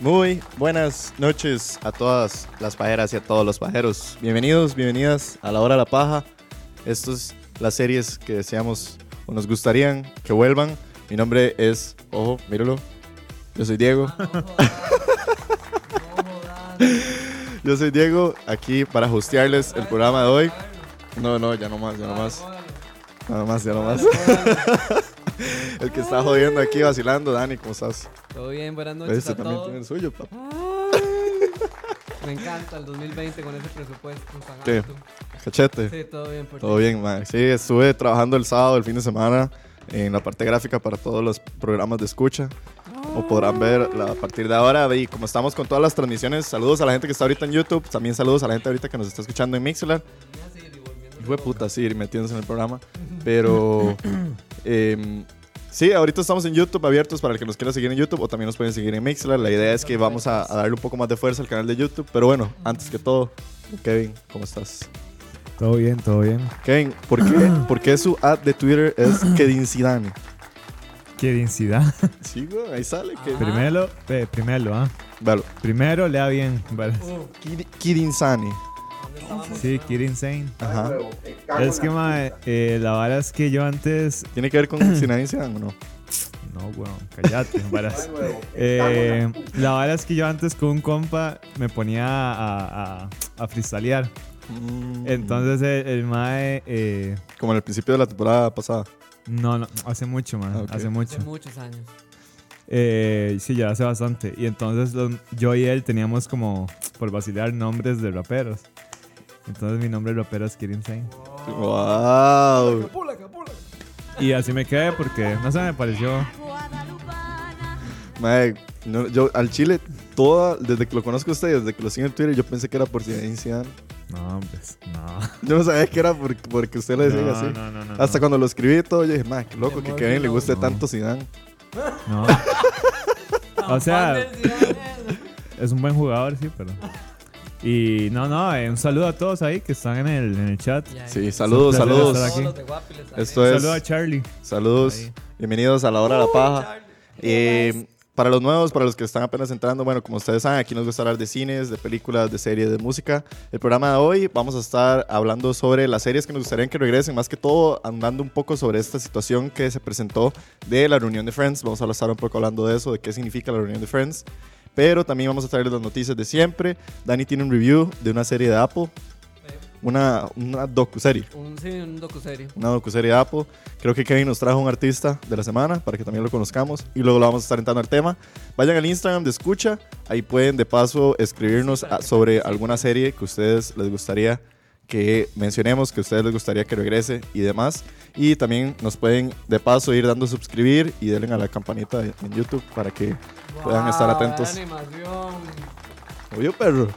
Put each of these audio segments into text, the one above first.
Muy buenas noches a todas las pajeras y a todos los pajeros. Bienvenidos, bienvenidas a la hora de la paja. Estas las series que deseamos o nos gustarían que vuelvan. Mi nombre es, ojo, míralo. Yo soy Diego. Yo soy Diego, aquí para hostearles el programa de hoy. No, no, ya no más, ya no más. Nada más, ya no más. el que está jodiendo aquí, vacilando. Dani, ¿cómo estás? Todo bien, buenas noches Este a también todos. tiene el suyo, papá. Me encanta el 2020 con ese presupuesto alto. Cachete. Sí, todo bien por Todo ti. bien, man. Sí, estuve trabajando el sábado, el fin de semana, en la parte gráfica para todos los programas de escucha. O podrán ver a partir de ahora. Y como estamos con todas las transmisiones, saludos a la gente que está ahorita en YouTube. También saludos a la gente ahorita que nos está escuchando en Mixler. Fue puta, sí, metiéndose en el programa. Pero em, sí, ahorita estamos en YouTube abiertos para el que nos quiera seguir en YouTube o también nos pueden seguir en Mixler. La idea es que vamos a, a darle un poco más de fuerza al canal de YouTube. Pero bueno, antes que todo, Kevin, ¿cómo estás? Todo bien, todo bien. Kevin, ¿por qué, por qué su ad de Twitter es Kedin Zidane? Qué densidad. Sí, güey, ahí sale. Que... primero, eh, primero, ¿ah? Primero lea bien. ¿vale? Sí, Kid Insane. Ajá. Es que, ma, eh, la vara es que yo antes. ¿Tiene que ver con Zidane o no? No, weón, cállate, varas. Eh, la vara es que yo antes con un compa me ponía a, a, a freestylear. Mm. Entonces el, el mae. eh, Como en el principio de la temporada pasada. no, no, hace mucho, man. Ah. Hace mucho. Hace muchos años. Eh, sí, ya hace bastante. Y entonces yo y él teníamos como, por vacilar, nombres de raperos. Entonces mi nombre rapero es Kid Insane. ¡Wow! Y así me quedé porque, no sé, me pareció... Mae, no, yo al Chile, toda, desde que lo conozco a usted, desde que lo sigo en Twitter, yo pensé que era por Zinedine Zidane. No, pues, no. Yo no sabía que era por- porque usted lo decía No, así. no, no, no, Hasta no. cuando lo escribí y todo, yo dije, mae, qué loco Qué que Kevin le guste No. tanto Zidane. No, O sea- es un buen jugador, sí, pero... Y no, no, eh, un saludo a todos ahí que están en el, en el chat. Sí, saludos, saludos. Esto es- saludo a Charlie. Saludos, Ahí. bienvenidos a la hora de la paja. Eh, para los nuevos, para los que están apenas entrando, bueno, como ustedes saben, aquí nos gusta hablar de cines, de películas, de series, de música. El programa de hoy vamos a estar hablando sobre las series que nos gustaría que regresen, más que todo andando un poco sobre esta situación que se presentó de la reunión de Friends. Vamos a estar un poco hablando de eso, de qué significa la reunión de Friends. Pero también vamos a traerles las noticias de siempre. Dani tiene un review de una serie de Apple, una, una docu-serie Un, sí, un docuserie. una docuserie de Apple. Creo que Kevin nos trajo un artista de la semana para que también lo conozcamos y luego lo vamos a estar entrando al tema. Vayan al Instagram de Escucha, ahí pueden de paso escribirnos a- sobre alguna serie que a ustedes les gustaría que mencionemos, que a ustedes les gustaría que regrese y demás. Y también nos pueden de paso ir dando suscribir y denle a la campanita en YouTube para que puedan estar Wow, atentos. animación. Obvio, perro.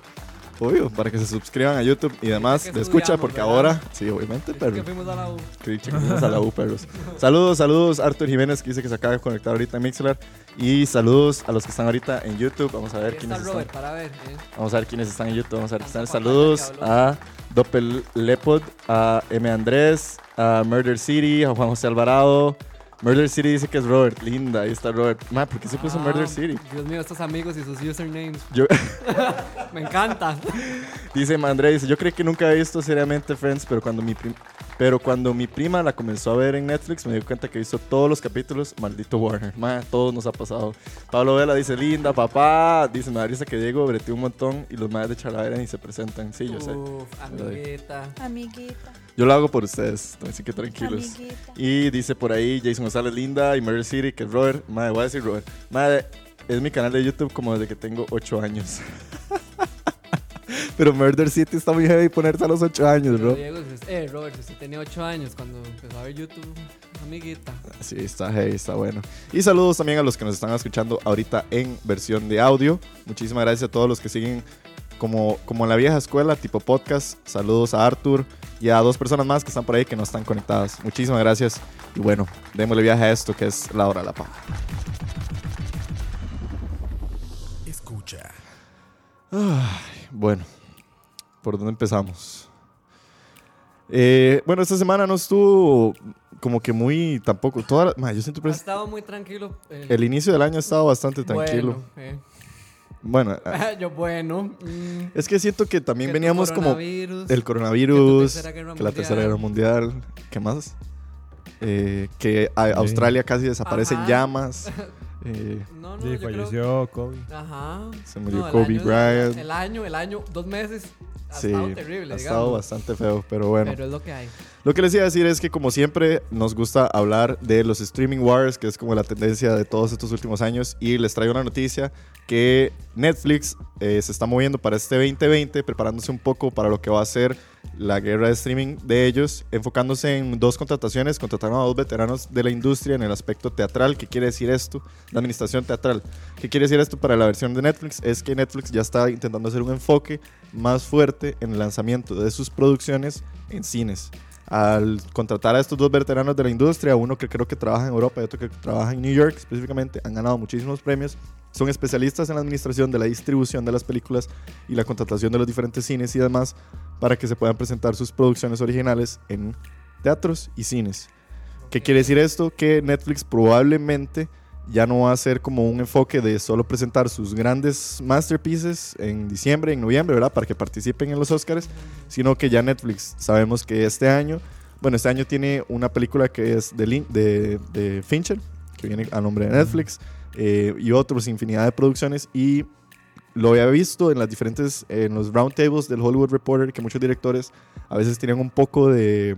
Obvio, para que se suscriban a YouTube y demás que de Escucha, porque ¿verdad? ahora, sí, obviamente, Es perro. que fuimos a la U. Que dicho que fuimos a la U, perros. Saludos, saludos, Arthur Jiménez, que dice que se acaba de conectar ahorita en Mixler. Y saludos a los que están ahorita en YouTube. Vamos a ver quiénes está están. Robert para ver. ¿eh? Vamos a ver quiénes están en YouTube. Vamos a ver quiénes están. Saludos a Doppel Lepod, a M. Andrés, a Murder City, a Juan José Alvarado. Murder City dice que es Robert. Linda, ahí está Robert. Ma, ¿por qué se puso Ah, Murder City? Dios mío, estos amigos y sus usernames. Yo, Me encanta. dice Andrés, dice, yo creo que nunca he visto seriamente Friends, pero cuando mi, prim- Pero cuando mi prima la comenzó a ver en Netflix, me di cuenta que hizo todos los capítulos, maldito Warner. Ma, todos nos ha pasado. Pablo Vela dice, linda, papá. Dice, me da risa que Diego breteó un montón y los madres de Chalavera ni se presentan. Sí, yo sé. Amiguita. Amiguita, Yo lo hago por ustedes, así que tranquilos. amiguita. Y dice por ahí Jason González Linda y Murder City, que es Robert. Madre, voy a decir Robert. Madre, es mi canal de YouTube como desde que tengo 8 años. Pero Murder City está muy heavy ponerse a los 8 años, bro. Diego, eh, Robert, si usted tenía 8 años cuando empezó a ver YouTube, amiguita. Sí, está heavy, está bueno. Y saludos también a los que nos están escuchando ahorita en versión de audio. Muchísimas gracias a todos los que siguen como, como en la vieja escuela, tipo podcast. Saludos a Arthur y a dos personas más que están por ahí que no están conectadas. Muchísimas gracias. Y bueno, démosle viaje a esto que es la hora de la paja. Escucha. Bueno, ¿por dónde empezamos? Eh, bueno, esta semana no estuvo como que muy tampoco. Toda la- ma, yo siento Ha estado muy tranquilo. el- el inicio del año ha estado bastante tranquilo. Bueno, eh. Bueno, ah, Yo, bueno. mm, es que siento que también que veníamos como el coronavirus, que tercera que la tercera guerra mundial. ¿qué más? Eh, que a- Australia casi desaparece en Ajá. llamas. eh, No, no, Sí, yo creo- falleció Kobe. Ajá. Se murió el Kobe año- Bryant. El año, el año, dos meses. Ha sí, estado terrible, ha digamos. estado bastante feo, pero bueno. Pero es lo que hay. Lo que les iba a decir es que como siempre nos gusta hablar de los streaming wars, que es como la tendencia de todos estos últimos años, y les traigo una noticia que Netflix eh, se está moviendo para este 2020, preparándose un poco para lo que va a ser la guerra de streaming de ellos, enfocándose en dos contrataciones, contrataron a dos veteranos de la industria en el aspecto teatral, ¿qué quiere decir esto? La administración teatral. ¿Qué quiere decir esto para la versión de Netflix? Es que Netflix ya está intentando hacer un enfoque más fuerte en el lanzamiento de sus producciones en cines al contratar a estos dos veteranos de la industria, uno que creo que trabaja en Europa y otro que trabaja en New York específicamente, han ganado muchísimos premios. Son especialistas en la administración de la distribución de las películas y la contratación de los diferentes cines y demás para que se puedan presentar sus producciones originales en teatros y cines. ¿Qué quiere decir esto? Que Netflix probablemente ya no va a ser como un enfoque de solo presentar sus grandes masterpieces en diciembre, en noviembre, ¿verdad? Para que participen en los Oscars, sino que ya Netflix sabemos que este año, bueno, este año tiene una película que es de, Fincher, que viene a nombre de Netflix, eh, y otros infinidad de producciones, y lo había visto en las diferentes, en los roundtables del Hollywood Reporter, que muchos directores a veces tienen un poco de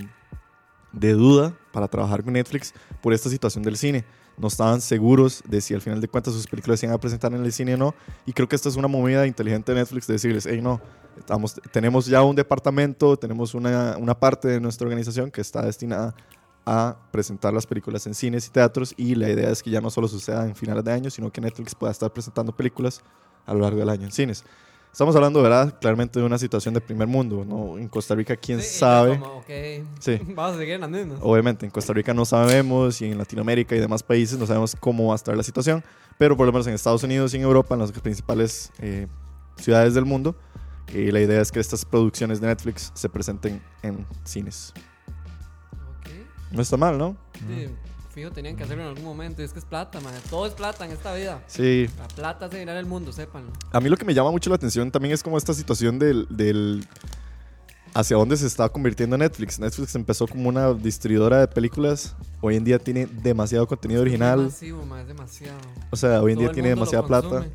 duda para trabajar con Netflix por esta situación del cine. No estaban seguros de si al final de cuentas sus películas se iban a presentar en el cine o no. Y creo que esta es una movida inteligente de Netflix de decirles, hey, no, estamos, tenemos ya un departamento, tenemos una, una parte de nuestra organización que está destinada a presentar las películas en cines y teatros y la idea es que ya no solo suceda en finales de año, sino que Netflix pueda estar presentando películas a lo largo del año en cines. Estamos hablando, ¿verdad? Claramente de una situación de primer mundo, ¿no? En Costa Rica, ¿quién Sí, sabe? como, ok, Sí. Vamos a seguir en las mismas. Obviamente, en Costa Rica no sabemos y en Latinoamérica y demás países no sabemos cómo va a estar la situación, pero por lo menos en Estados Unidos y en Europa, en las principales eh, ciudades del mundo, eh, la idea es que estas producciones de Netflix se presenten en cines. Ok. No está mal, ¿no? Sí, fijo, tenían que hacerlo en algún momento. y Es que es plata, man. Todo es plata en esta vida. Sí. La plata hace girar el mundo, sépanlo. A mí lo que me llama mucho la atención también es como esta situación del, del hacia dónde se está convirtiendo Netflix. Netflix empezó como una distribuidora de películas, hoy en día tiene demasiado contenido Es original, masivo, man, es demasiado. o sea, hoy en Todo día tiene demasiada plata.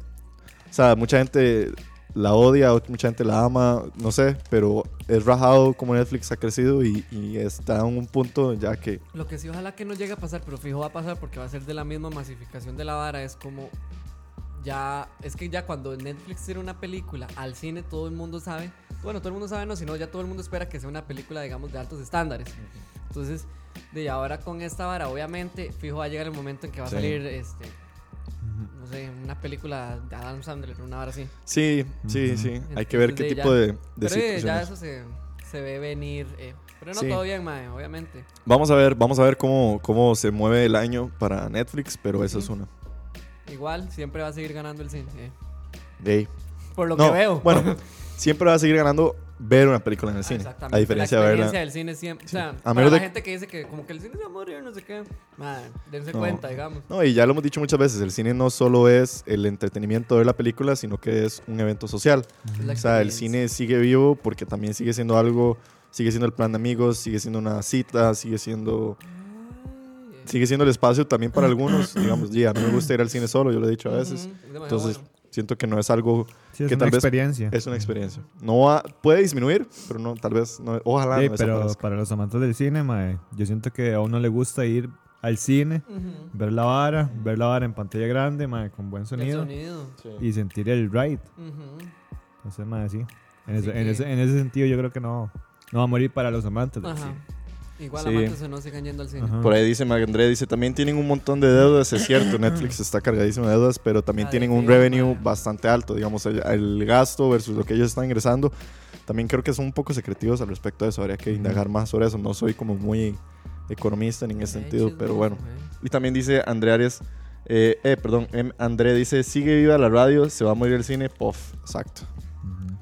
O sea, mucha gente la odia, mucha gente la ama, no sé, pero es rajado como Netflix ha crecido y, y está en un punto ya que... Lo que sí, ojalá que no llegue a pasar, pero fijo va a pasar porque va a ser de la misma masificación de la vara. Es como. Ya. Es que ya cuando Netflix tira una película al cine, todo el mundo sabe. Bueno, todo el mundo sabe, no, sino ya todo el mundo espera que sea una película, digamos, de altos estándares. Entonces, de ahora con esta vara, obviamente, fijo va a llegar el momento en que va a Sí. salir, este. No sé, una película de Adam Sandler, una vara así. Sí, sí, sí, hay que ver Entonces, qué tipo ya- de, de Pero eh, ya situaciones. eso se, se ve venir. eh. Pero no Sí. todo bien, mae, obviamente. Vamos a ver, vamos a ver cómo, cómo se mueve el año para Netflix, pero esa es una. Igual, siempre va a seguir ganando el cine. eh. Por lo No, que veo. bueno, siempre va a seguir ganando ver una película en el cine, Exactamente. a diferencia la de experiencia verla. del cine siempre. O sea, A para menos la de- gente que dice que como que el cine se va a morir, no sé qué. Madre, dense No. cuenta, digamos. No, y ya lo hemos dicho muchas veces, el cine no solo es el entretenimiento de ver la película, sino que es un evento social. O sea, el cine sigue vivo porque también sigue siendo algo sigue siendo el plan de amigos, sigue siendo una cita, sigue siendo sigue siendo el espacio también para algunos, digamos, ya, a mí me gusta ir al cine solo, yo lo he dicho a veces. Entonces, bueno. Siento que no es algo Sí, es que tal vez experiencia. es una experiencia. No va- puede disminuir, pero no tal vez no, ojalá Sí, no pero para los amantes del cine, mae, yo siento que a uno le gusta ir al cine, ver la vara, ver la vara en pantalla grande, mae, con buen El sonido, sonido. y sentir el ride. Entonces, mae, sí. En, Así ese, en, ese, en ese sentido yo creo que no, no va a morir para los amantes del Ajá. cine. Igual Sí. amantes o no sigan yendo al cine. Ajá. Por ahí dice Magandré, dice, también tienen un montón de deudas, es cierto, Netflix está cargadísimo de deudas, pero también Ah, tienen un revenue mae. bastante alto, digamos, el, el gasto versus lo que ellos están ingresando. También creo que son un poco secretivos al respecto de eso, habría que indagar más sobre eso, no soy como muy economista en ese sentido, pero bueno. mae. Y también dice André Arias, eh, eh, perdón, em, André dice, sigue viva la radio, se va a morir el cine, puff, exacto. Ujú.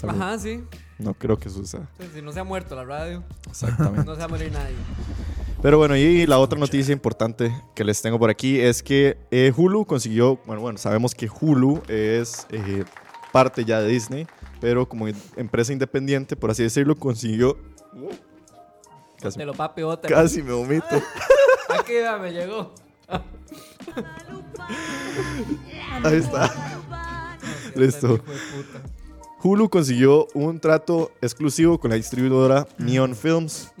Salud. Ajá, sí. No creo que suceda. Si no se ha muerto la radio, Exactamente. no se va a morir nadie. Pero bueno, y la otra noticia importante que les tengo por aquí es que eh, Hulu consiguió, bueno, bueno, sabemos que Hulu es eh, parte ya de Disney, pero como empresa independiente, por así decirlo, consiguió... Casi, Te lo papi otra. casi me vomito. Aquí va, me llegó. Ahí está. Listo. Hulu consiguió un trato exclusivo con la distribuidora Neon Films.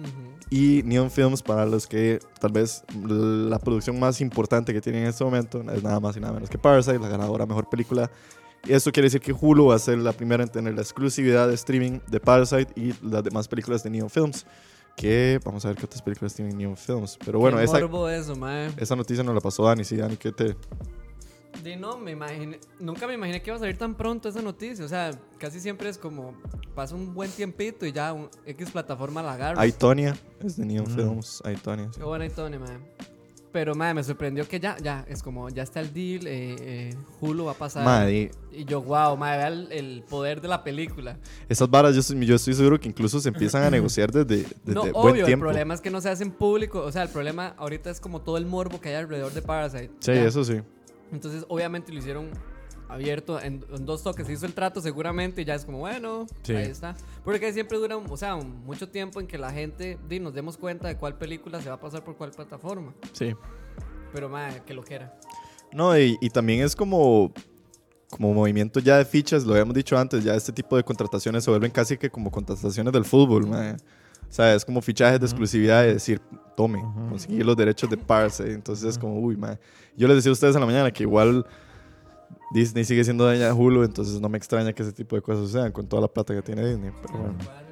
Y Neon Films, para los que tal vez la producción más importante que tienen en este momento, es nada más y nada menos que Parasite, la ganadora mejor película. Y esto quiere decir que Hulu va a ser la primera en tener la exclusividad de streaming de Parasite y las demás películas de Neon Films. Que vamos a ver qué otras películas tienen Neon Films. Pero bueno, Qué esa, eso, esa noticia nos la pasó Dani. Sí, Dani, ¿qué te...? Di, no, me imaginé, nunca me imaginé que iba a salir tan pronto esa noticia. O sea, casi siempre es como pasa un buen tiempito y ya un X plataforma la agarra. Aitonia, es de Neon Mm. Films. Aitonia, sí. Qué buena Tony, mae. Pero, mae, me sorprendió que ya, ya, es como, ya está el deal, eh, eh, Hulu va a pasar. Madre, Y yo, wow, mae, vea el, el poder de la película. esas varas yo, estoy- yo estoy seguro que incluso se empiezan a negociar desde, desde no, buen obvio, el tiempo. problema es que no se hacen público. O sea, el problema ahorita es como todo el morbo que hay alrededor de Parasite. Sí, Ya. eso sí. Entonces, obviamente lo hicieron abierto en, en dos toques. Se hizo el trato seguramente y ya es como, bueno, Sí. ahí está. Porque siempre dura, o sea, mucho tiempo en que la gente di, nos demos cuenta de cuál película se va a pasar por cuál plataforma. Sí. Pero, mae, que lo quiera. No, y, y también es como, como movimiento ya de fichas, lo habíamos dicho antes, ya este tipo de contrataciones se vuelven casi que como contrataciones del fútbol, mae. O sea, es como fichajes de exclusividad de decir, tome, Ujú. conseguí los derechos de Parse. Entonces es como, uy, mae. Yo les decía a ustedes en la mañana que igual Disney sigue siendo dueña de Hulu, entonces no me extraña que ese tipo de cosas sucedan con toda la plata que tiene Disney. Pero bueno, a.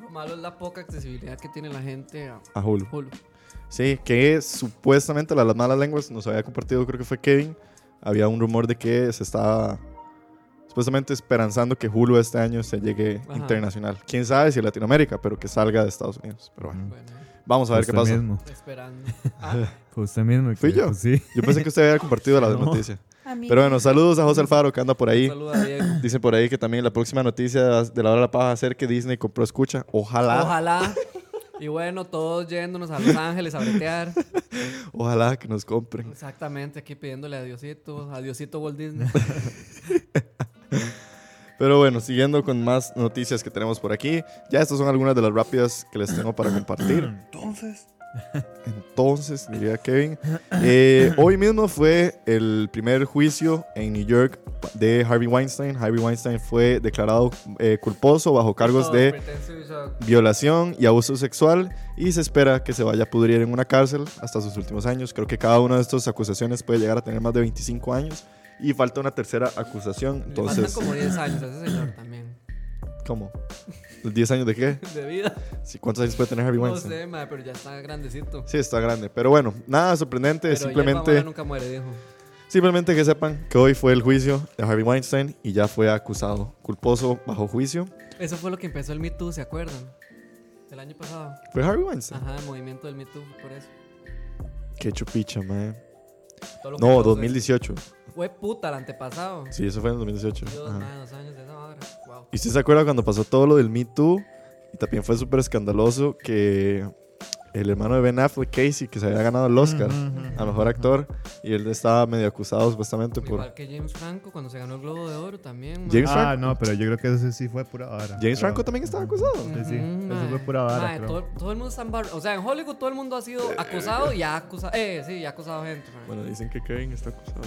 Lo malo es la poca accesibilidad que tiene la gente a a Hulu. Hulu. Sí, que supuestamente la- las malas lenguas nos había compartido, creo que fue Kevin. Había un rumor de que se estaba supuestamente esperanzando que Hulu este año se llegue Ajá. internacional. Quién sabe si Latinoamérica, pero que salga de Estados Unidos. Pero bueno. Bueno, vamos a ver qué pasa. mismo. esperando. Ah, Fue usted mismo. ¿Fui que yo? Sí. Yo pensé que usted había compartido la No. noticia. A mí. Pero bueno, saludos a José Alfaro que anda por ahí. Saluda a Diego. Dicen por ahí que también la próxima noticia de la hora de la paja va a ser que Disney compró escucha. Ojalá, ojalá, Ojalá. Y bueno, todos yéndonos a Los Ángeles a bretear. que nos compren. Exactamente, aquí pidiéndole a Diosito, a Diosito Walt Disney. Pero bueno, siguiendo con más noticias que tenemos por aquí. Ya estas son algunas de las rápidas que les tengo para compartir. Entonces. Entonces, diría Kevin. eh, hoy mismo fue el primer juicio en New York de Harvey Weinstein. Harvey Weinstein fue declarado eh, culposo bajo cargos de violación y abuso sexual y se espera que se vaya a pudrir en una cárcel hasta sus últimos años. Creo que cada una de estas acusaciones puede llegar a tener más de 25 años y falta una tercera acusación. Le Entonces, como 10 años a ese señor también. ¿cómo? ¿Los 10 años de qué? De vida. Sí, ¿Cuántos años puede tener Harvey No Weinstein? sé, ma, pero ya está grandecito. Sí, está grande. Pero bueno, nada sorprendente. Pero simplemente, nunca muere, dijo. simplemente que sepan que hoy fue el juicio de Harvey Weinstein y ya fue acusado culposo bajo juicio. Eso fue lo que empezó el Me Too, ¿se acuerdan? El año pasado. ¿Fue Harvey Weinstein? Ajá, el movimiento del Me Too, por eso. Qué chupicha, man. No, causó 2018. eso. Fue puta el antepasado. Sí, eso fue en 2018. Dios, Ajá. ma, dos años de esa hora. Wow. ¿Y usted se acuerda cuando pasó todo lo del Me Too? Y también fue súper escandaloso que el hermano de Ben Affleck, Casey, que se había ganado el Oscar a mejor actor. Y él estaba medio acusado supuestamente por. Igual que James Franco cuando se ganó el Globo de Oro también. ma. James Ah, Franco. no, pero yo creo que eso sí fue pura vara. James Pero- Franco también estaba acusado. Sí, sí, eso fue pura vara, Mae, creo. todo, todo el mundo está en bar... O sea, en Hollywood todo el mundo ha sido acusado y ha acusado... Eh, sí, ha acusado gente, mae. Bueno, dicen que Kevin está acusado.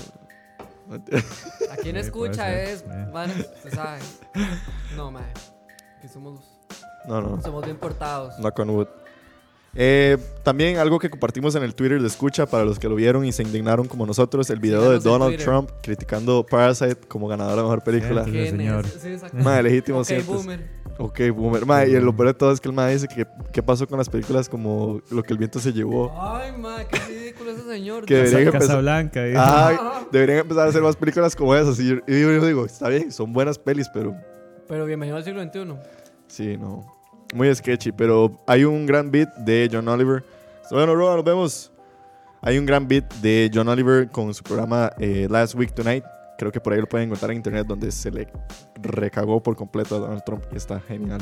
A quien Sí, escucha es... Vale, se sabe. No, mae. Que somos, No, no. somos bien portados. Knock on wood. Eh, también algo que compartimos en el Twitter de escucha para los que lo vieron y se indignaron como nosotros, el video de Síganos Donald. Trump criticando Parasite como ganadora de mejor película. Sí, ¿Quién señor. Sí. Madre, legítimo Ok, sientes. boomer. Ok, boomer. Mae, y lo peor de todo es que el mae dice que qué pasó con las películas como Lo que el viento se llevó. Ay, mae, qué ridículo ese señor. Que Dios. debería Casa, empezar- Casablanca. ¿eh? Ay, deberían empezar a hacer más películas como esas. Y yo, y yo- yo digo, está bien, son buenas pelis, pero Pero bienvenido al siglo XXI. sí, no. Muy sketchy, pero hay un gran beat de John Oliver. Bueno, Roa, nos vemos. Hay un gran beat de John Oliver con su programa eh, Last Week Tonight. Creo que por ahí lo pueden encontrar en internet, donde se le recagó por completo a Donald Trump y está genial.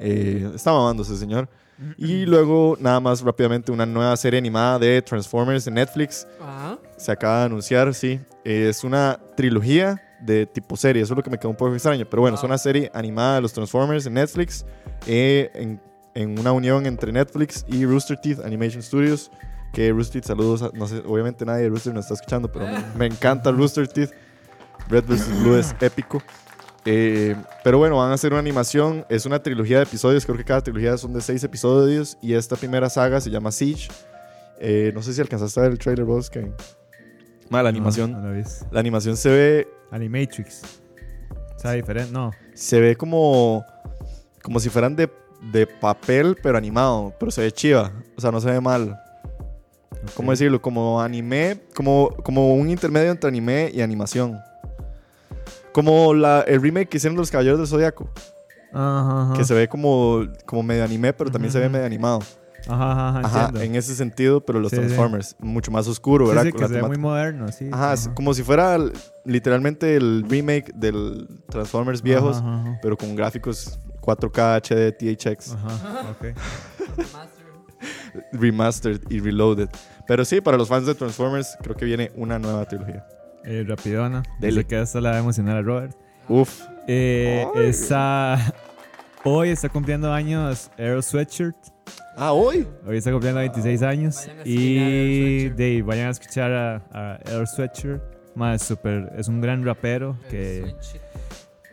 Eh, está mamando ese señor. Y luego, nada más rápidamente, una nueva serie animada de Transformers en Netflix. Ajá. Se acaba de anunciar, sí. Es una trilogía de tipo serie. Eso es lo que me quedó un poco extraño. Pero bueno, es Wow. una serie animada de los Transformers en Netflix. eh, en, en una unión entre Netflix y Rooster Teeth Animation Studios. Que Rooster Teeth, saludos. a- no sé, obviamente nadie de Rooster nos está escuchando, pero me, me encanta Rooster Teeth. Red vs. Blue es épico. Eh, pero bueno, van a hacer una animación. Es una trilogía de episodios. Creo que cada trilogía son de seis episodios. Y esta primera saga se llama Siege. Eh, no sé si alcanzaste a ver el trailer vos. Ma, la animación. No, no. La animación se ve, Animatrix. O sea, diferente. No. se ve como, como si fueran de, de papel, pero animado. Pero se ve chiva. O sea, no se ve mal. ¿Cómo Ok. decirlo? Como anime, como, como un intermedio entre anime y animación. Como la, el remake que hicieron de los Caballeros del Zodiaco. Ajá, ajá. Que se ve como, como medio anime, pero también se ve medio animado. Ajá, ajá, ajá, en ese sentido, pero los Sí, sí. Transformers. Mucho más oscuro, ¿verdad? sí, que se ve muy moderno, sí. Ajá, como si fuera literalmente el remake del Transformers viejos, Ajá, pero con gráficos 4K HD THX, Ajá, ok. Master. remastered y reloaded. Pero sí, para los fans de Transformers, creo que viene una nueva trilogía. Eh, rapidona. Dice que esta la va a emocionar a Robert. Uf, Eh. Hoy está cumpliendo años Earl Sweatshirt. Ah, hoy. Hoy está cumpliendo 26 años. Vayan a Y de ahí, vayan a escuchar a, a Earl Sweatshirt. Ma, es, súper- es un gran rapero que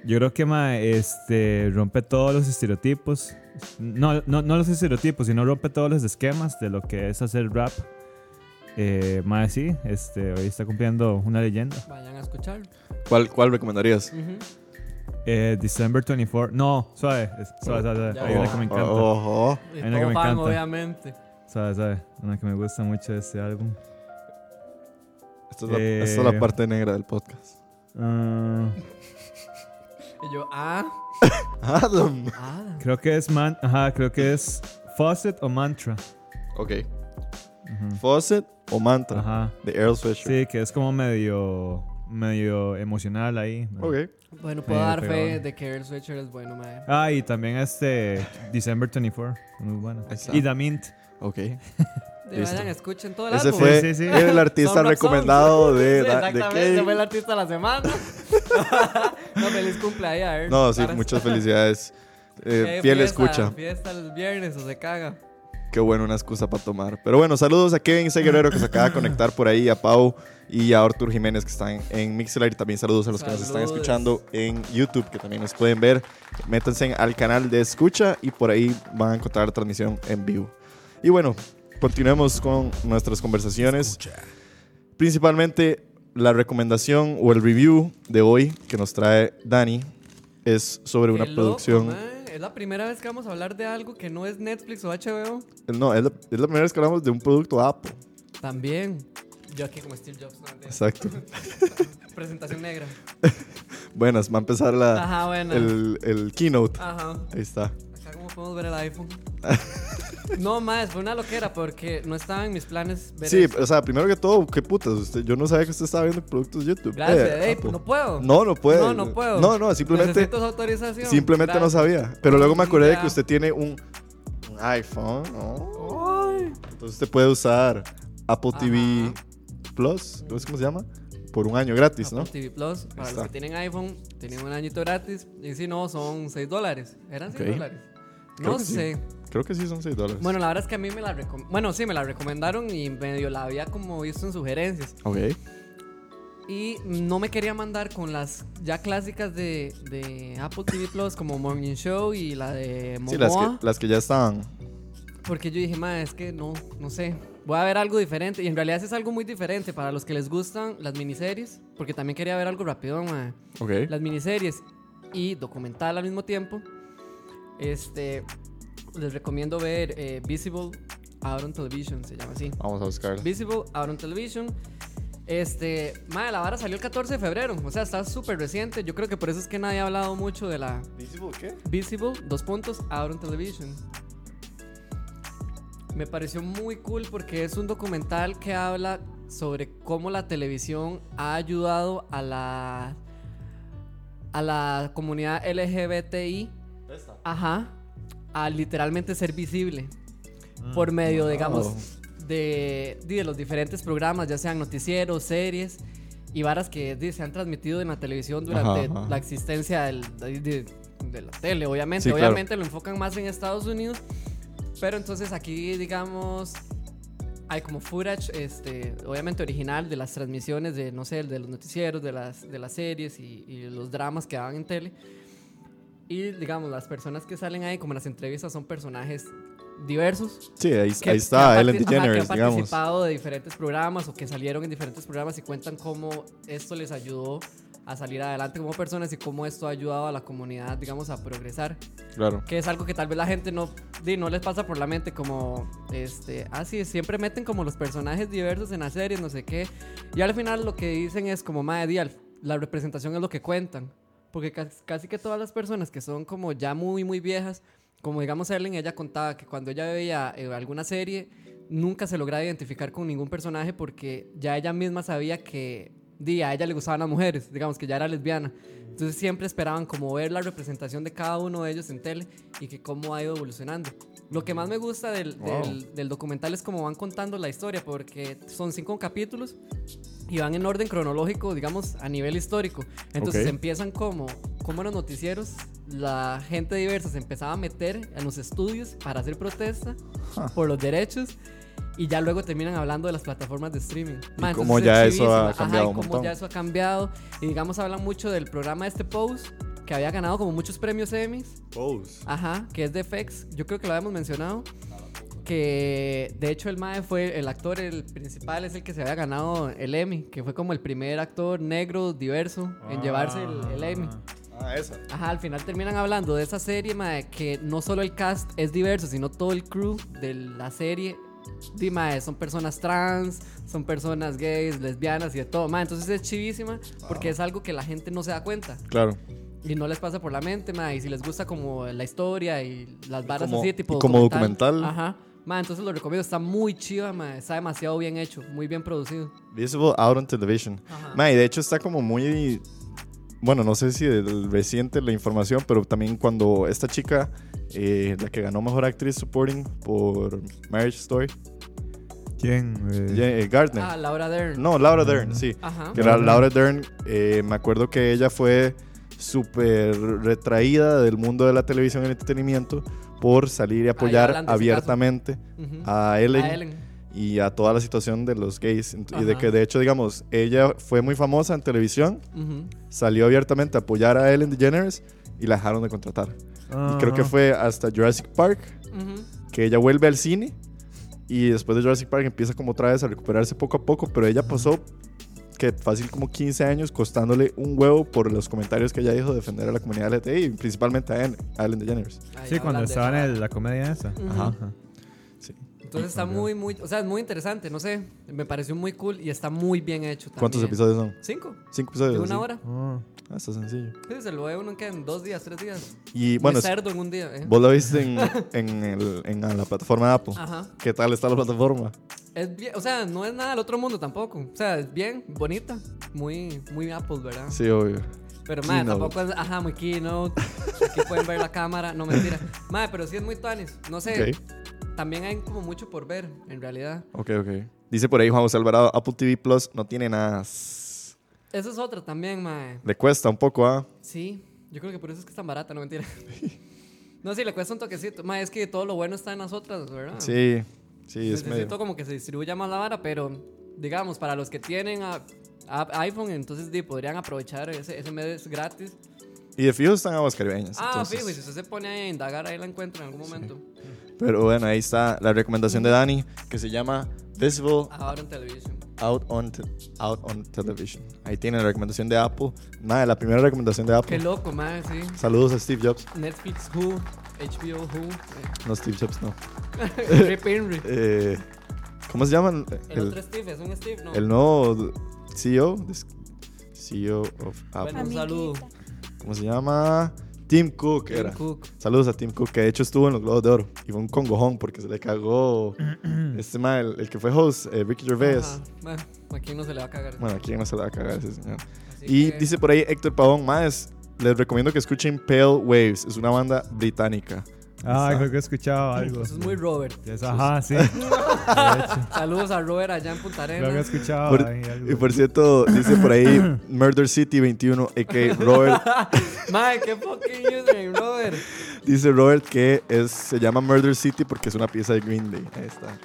yo creo que ma, este, rompe todos los estereotipos. No, no, no los estereotipos, sino rompe todos los esquemas de lo que es hacer rap. Eh, ma, sí, este, hoy está cumpliendo una leyenda. Vayan a escuchar. ¿Cuál, cuál recomendarías? Ujú. Eh, December 24. No, suave. es- Suave, suave, suave. Hay una que me encanta. Ojo. Y Hay una que me encanta. obviamente. Suave, suave. Una que me gusta mucho de este álbum. Esta es, la, Eh. esta es la parte negra del podcast. Ah, Y yo, ah, Adam. ah. creo que es man. Ajá, creo que es Faucet o Mantra. Ok. Ujú. Faucet o Mantra Ajá. de Earl. Sí, que es como medio. Medio emocional ahí. Ok. Bueno, puedo dar fe de que Earl Switcher es bueno, mae. Ah, y también este December 24. Muy bueno. Está. Y The Mint. Ok. De Listo. vayan, escuchen todo el Ese álbum. fue Sí, sí, sí. el artista Son rock recomendado songs. de, Sí, da- de exactamente, Kane. fue el artista de la semana. no, feliz cumpleaños a. No, sí, Para- muchas felicidades. Eh, fiel fiesta, escucha. Fiesta el viernes o se caga. Qué bueno, una excusa para tomar. Pero bueno, saludos a Kevin C. Guerrero que se acaba de conectar por ahí, a Pau y a Artur Jiménez que están en Mixler. Y también saludos a los que nos están Saludos. escuchando en YouTube, que también nos pueden ver. Métanse al canal de Escucha y por ahí van a encontrar la transmisión en vivo. Y bueno, continuemos con nuestras conversaciones. Escucha. Principalmente la recomendación o el review de hoy que nos trae Dani es sobre una loco, producción. Es la primera vez que vamos a hablar de algo que no es Netflix o HBO. No, es la, es la primera vez que hablamos de un producto Apple. También. Yo aquí como Steve Jobs. ¿no? Exacto. Presentación negra. Buenas, va a empezar la, Ajá, el, el keynote. Ajá. Ahí está. Podemos ver el iPhone. no, más, fue una loquera porque no estaba en mis planes ver Sí, eso. o sea, primero que todo, qué putas. Usted, yo no sabía que usted estaba viendo productos YouTube. Gracias, Eh, ey, Apple. no puedo. No, no puede. No, no puedo. No, no, simplemente, Necesito su autorización. simplemente no sabía. Pero luego me acordé de que usted tiene un, un iPhone. oh. Entonces usted puede usar Apple TV Plus, ¿cómo es se llama? Por un año gratis, ¿no? Apple TV Plus, para Está. los que tienen iPhone, tienen un añito gratis. Y si no, son 6 dólares. ¿Eran 6 Ok. dólares? Creo No que sí. sé. Creo que sí son 6 dólares. Bueno, la verdad es que a mí me la recom- Bueno, sí, me la recomendaron y medio la había como visto en sugerencias. Ok. Y no me quería mandar con las ya clásicas de, de Apple TV Plus, como Morning Show y la de Momoa. Sí, las que, las que ya estaban. Porque yo dije, ma, es que no, no sé. Voy a ver algo diferente. Y en realidad es algo muy diferente para los que les gustan las miniseries. Porque también quería ver algo rápido, ma. Ok. Las miniseries y documental al mismo tiempo. Este, les recomiendo ver eh, Visible Out on Television, se llama así. Vamos a buscarla. Visible Out on Television. Este, madre, la vara salió el 14 de febrero, o sea, está súper reciente. Yo creo que por eso es que nadie ha hablado mucho de la ¿Visible qué? Visible, dos puntos, Out on Television. Me pareció muy cool porque es un documental que habla sobre cómo la televisión ha ayudado a la a la comunidad LGBTI, ajá, a literalmente ser visible por medio, digamos, de, de los diferentes programas, ya sean noticieros, series y varas que se han transmitido en la televisión durante Ajá, ajá. la existencia del- de, de- la tele, obviamente. Sí, claro. obviamente lo enfocan más en Estados Unidos, pero entonces aquí, digamos, hay como footage, este, obviamente original de las transmisiones de, no sé, de los noticieros, de las, de las series y, y los dramas que daban en tele. Y, digamos, las personas que salen ahí, como en las entrevistas, son personajes diversos. Sí, ahí, que- ahí está Ellen parti- ajá, DeGeneres, que han digamos. participado de diferentes programas o que salieron en diferentes programas y cuentan cómo esto les ayudó a salir adelante como personas y cómo esto ha ayudado a la comunidad, digamos, a progresar. Claro. Que es algo que tal vez la gente no, no les pasa por la mente como, este, ah, sí, siempre meten como los personajes diversos en las series, no sé qué. Y al final lo que dicen es como, madre, la representación es lo que cuentan. Porque casi, que todas las personas que son como ya muy, muy viejas, como digamos Ellen, ella contaba que cuando ella veía eh, alguna serie, nunca se lograba identificar con ningún personaje porque ya ella misma sabía que di, a ella le gustaban las mujeres, digamos que ya era lesbiana. Entonces siempre esperaban como ver la representación de cada uno de ellos en tele y que cómo ha ido evolucionando. Lo que más me gusta del, Wow. del, del documental es cómo van contando la historia, porque son cinco capítulos y van en orden cronológico, digamos, a nivel histórico. Entonces Ok. empiezan como, como en los noticieros, la gente diversa se empezaba a meter en los estudios para hacer protesta por los derechos. Y ya luego terminan hablando de las plataformas de streaming. Ma, Y cómo ya es eso ha chivísima. Ajá, cambiado y un cómo montón. ya eso ha cambiado. Y digamos, hablan mucho del programa este Pose, que había ganado como muchos premios Emmys. Pose. Ajá, que es de FX. Yo creo que lo habíamos mencionado. Que de hecho el Mae fue el actor, el principal es el que se había ganado el Emmy, que fue como el primer actor negro diverso en llevarse el, el Emmy. Ah, esa. Ajá, al final terminan hablando de esa serie, mae, que no solo el cast es diverso, sino todo el crew de la serie. Di, mae, son personas trans, son personas gays, lesbianas y de todo. Mae, entonces es chivísima porque es algo que la gente no se da cuenta. Claro. Y no les pasa por la mente, ma. Y si les gusta como la historia y las varas como- así, tipo y como documental. Ajá. Ma, entonces lo recomiendo. Está muy chiva, ma. Está demasiado bien hecho. Muy bien producido. Visible Out on Television. Ajá. Ma, y de hecho está como muy. Bueno, no sé si del reciente la información, pero también cuando esta chica, eh, la que ganó mejor actriz supporting por Marriage Story, ¿Quién? Eh, Gardner. Ah, Laura Dern. No, Laura Dern, sí. Ajá. Que era Laura Dern, eh, me acuerdo que ella fue súper retraída del mundo de la televisión y el entretenimiento por salir y apoyar abiertamente a Ellen, A Ellen. y a toda la situación de los gays. Y de que de hecho, digamos, ella fue muy famosa en televisión, salió abiertamente a apoyar a Ellen DeGeneres y la dejaron de contratar. Y creo que ajá. fue hasta Jurassic Park que ella vuelve al cine y después de Jurassic Park empieza como otra vez a recuperarse poco a poco, pero ella pasó que fácil como 15 años costándole un huevo por los comentarios que ella dijo de defender a la comunidad LGTBI y principalmente a Ellen, DeGeneres. Ahí Sí, cuando estaba en el- la comedia esa. Ajá. Entonces está muy, muy. O sea, es muy interesante. No sé. Me pareció muy cool y está muy bien hecho. ¿Cuántos también. episodios son? Cinco. Cinco episodios. De una sí. hora. Oh. Ah, está sencillo. Sí, se lo ve uno en, en dos días, tres días. Y Muy bueno, cerdo en un día. ¿eh? vos lo viste en, en, el- en la plataforma de Apple. Ajá. ¿Qué tal está la plataforma? Es bien, o sea, no es nada del otro mundo tampoco. O sea, es bien, bonita. Muy, muy Apple, ¿verdad? Sí, obvio. Pero, madre, Keynote. tampoco es, ajá, muy keynote. Aquí pueden ver la cámara, no mentira. Madre, pero sí es muy tuanis. No sé, Ok, también hay como mucho por ver, en realidad. ok, ok. Dice por ahí Juan José Alvarado, Apple TV Plus no tiene nada. Eso es otra también, madre. Le cuesta un poco, ¿ah? Sí, yo creo que por eso es que es tan barata, no mentira. No, sí, le cuesta un toquecito. Madre, es que todo lo bueno está en las otras, ¿verdad? Sí, sí, es Necesito medio. como que se distribuya más la vara, pero digamos, para los que tienen a- iPhone, entonces di, podrían aprovechar ese, ese mes gratis. Y de fijo están aguas caribeñas. Ah, entonces- fijo, y si usted se pone a indagar, ahí la encuentra en algún momento. Pero bueno, ahí está la recomendación de Dani, que se llama Visible Ahora en televisión. Out on, te- out on Television. Ahí tiene la recomendación de Apple. Nada, la primera recomendación de Apple. Qué loco, madre, sí. Saludos a Steve Jobs. Netflix Who, HBO Who, No, Steve Jobs, no. Rip Henry. Eh, ¿Cómo se llaman? El, otro Steve, es un Steve, ¿no? el nuevo CEO, CEO of Apple. Bueno, un saludo. ¿Cómo se llama? Tim Cook Tim era. Cook. Saludos a Tim Cook, que de hecho estuvo en los Globos de Oro. Y fue un congojón porque se le cagó este mal, el, el que fue host, eh, Ricky Gervais. Ajá. Bueno, aquí no se le va a cagar. Bueno, aquí no se le va a cagar ese señor. Así Y que- dice por ahí Héctor Pavón, más les recomiendo que escuchen Pale Waves. Es una banda británica. Ah, creo que he escuchado algo. Eso es muy Robert. Es- ajá, sí. Saludos a Robert allá en Punta creo que he Arenas. escuchado Por- ahí algo. Y por cierto, dice por ahí Murder City 21, a.k.a. Robert. Madre, qué fucking username, Robert. dice Robert que es, se llama Murder City porque es una pieza de Green Day. Ahí está.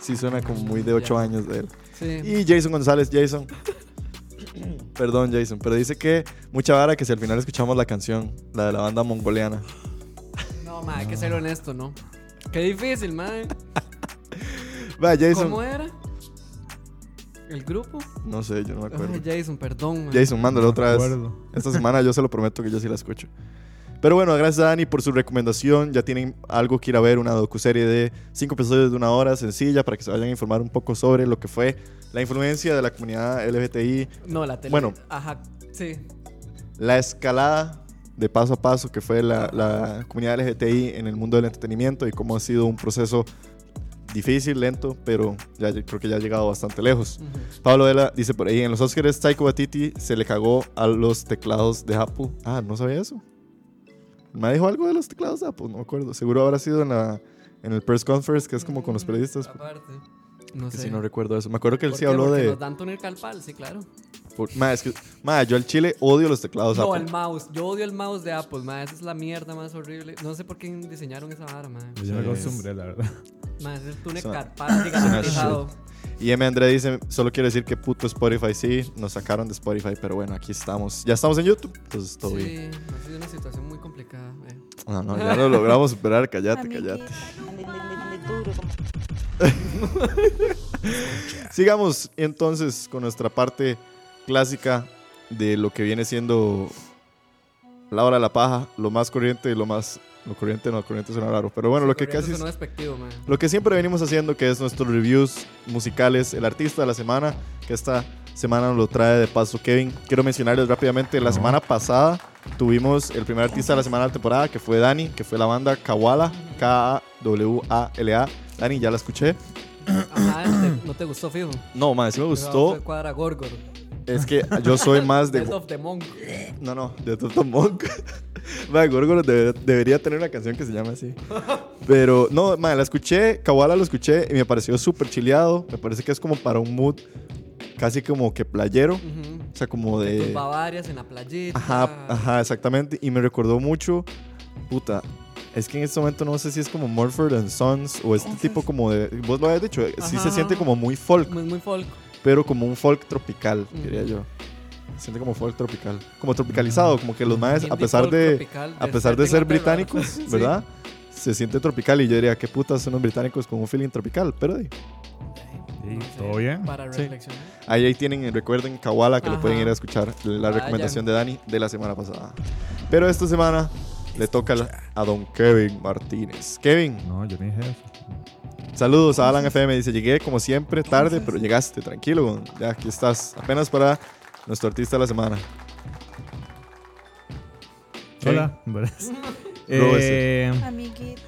Sí suena como muy de 8 Ya. años de él. Sí. Y Jason González, Jason. Perdón, Jason, pero dice que mucha vara que si al final escuchamos la canción, la de la banda mongoliana. No, madre, hay que ser honesto, ¿no? Qué difícil, madre. Va, Jason. ¿Cómo era? ¿El grupo? No sé, yo no me acuerdo. Ay, Jason, perdón, madre. Jason, mándalo No otra vez. Esta semana yo se lo prometo que yo sí la escucho. Pero bueno, gracias a Dani por su recomendación. Ya tienen algo que ir a ver, una docuserie de cinco episodios de una hora, sencilla, para que se vayan a informar un poco sobre lo que fue la influencia de la comunidad LGTBI, No, la tele. Bueno. Ajá, sí. la escalada de paso a paso que fue la, la comunidad LGTBI en el mundo del entretenimiento y cómo ha sido un proceso difícil, lento, pero ya creo que ya ha llegado bastante lejos. Ujú. Pablo Vela dice por ahí, en los Oscars Taika Waititi se le cagó a los teclados de Apple. Ah, no sabía eso. ¿Me dijo algo de los teclados de Apple? No me acuerdo. Seguro habrá sido en, la, en el press conference, que es como con los periodistas. Aparte. No sé. si no recuerdo eso. Me acuerdo que él ¿Por sí habló de... Nos dan túnel calpal, sí, claro. Por- ma, es que, ma, yo al chile odio los teclados No, Apple. el mouse. Yo odio el mouse de Apple, ma. Esa es la mierda más horrible. No sé por qué diseñaron esa vara, ma. Yo me acostumbré, la verdad. Ma, es el túnel carpal gigantizado. Y M. André dice, solo quiero decir que puto Spotify sí, nos sacaron de Spotify, pero bueno, aquí estamos. Ya estamos en YouTube, entonces todo bien. Sí, ha sido una situación muy complicada. eh. No, no, ya lo logramos superar, callate, callate. Sigamos entonces con nuestra parte clásica de lo que viene siendo la hora de la paja, lo más corriente y lo más... Lo corriente no, corriente suena raro, pero bueno, lo que casi... ma. Lo que siempre venimos haciendo, que es nuestros reviews musicales, el artista de la semana, que esta semana nos lo trae de paso Kevin. Quiero mencionarles rápidamente, la semana pasada tuvimos el primer artista de la semana de la temporada, que fue Dani, que fue la banda Kawala, K-A-W-A-L-A. Dani, ya la escuché. Ajá, no te, no te gustó, fijo. No, man, sí me gustó. Cuadra Gorgor. Es que yo soy más de... Death of the Monk. No, no, de Toto Monk. Man, Gorgoro debe- debería tener una canción que se llame así. Pero no, man, la escuché, Kawala lo escuché y me pareció súper chileado. Me parece que es como para un mood casi como que playero. Ujú. O sea, como Tus de... Bavarias en la playita. Ajá, ajá, exactamente. Y me recordó mucho, puta, es que en este momento no sé si es como Mumford and Sons o este tipo como de... Vos lo habías dicho, sí se Ajá. siente como muy folk, Muy, muy folk. Pero como un folk tropical, Ujú. diría yo. Se siente como folk tropical. Como tropicalizado, como que los maes, a pesar de... tropical, A pesar de Setting ser británicos, Sí. ¿verdad? Se siente tropical y yo diría, qué putas son los británicos con un feeling tropical, pero de- Sí, ¿Todo bien? Para Sí. reflexionar. ahí, ahí tienen, recuerden Kawala, que lo Ajá. pueden ir a escuchar, la Vayan. recomendación de Dani de la semana pasada. Pero esta semana le toca a don Kevin Martínez. Kevin, No, yo no dije eso. Saludos a Alan FM, dice, llegué como siempre tarde, pero llegaste, tranquilo, ya aquí estás, apenas para nuestro artista de la semana. Hola. buenas. Luego Eh, Amiguita.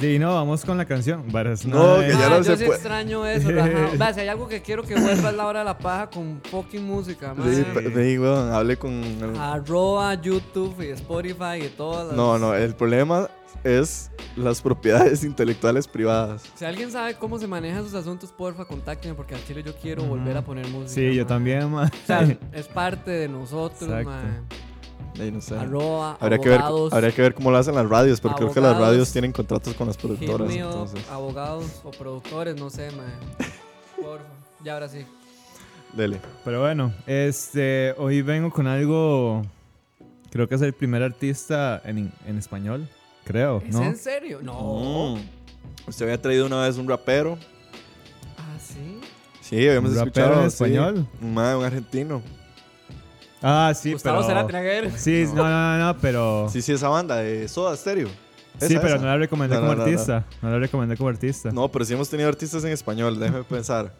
Y no, vamos con la canción. Varas, No, que ya Ah, no yo se sí puede. extraño eso, rajado. Va, si hay algo que quiero que vuelva es la hora de la paja con fucking música, man. Sí, pe- weón, hable con. el- Arroba YouTube y Spotify y todas las... No, no, el problema es las propiedades intelectuales privadas. Si alguien sabe cómo se manejan sus asuntos, porfa, contáctenme porque al chile yo quiero volver a poner música. Sí, yo man. también, mae. O sea, es parte de nosotros, Exacto. man. Ahí no sé. Arroba, Habría que, ver, abogados, habría que ver cómo lo hacen las radios, porque creo que las Abogados. radios tienen contratos con las productoras. Entonces, abogados o productores, no sé, man. Porfa. Ya ahora sí. dele. Pero bueno, este, hoy vengo con algo. Creo que es el primer artista en, en español. Creo, ¿Es ¿no? en serio? No. Mm. Usted había traído una vez un rapero. Ah, sí. Sí, habíamos ¿Un rapero escuchado. en sí. español? Un un argentino. Ah, sí, Gustavo pero. Que ver. Sí, no, no, no, no, pero. Sí, sí, esa banda de Soda Stereo. Sí, pero esa. no la recomendé No, como no, no, artista. No. la recomendé como artista. No, pero sí hemos tenido artistas en español, déjeme pensar.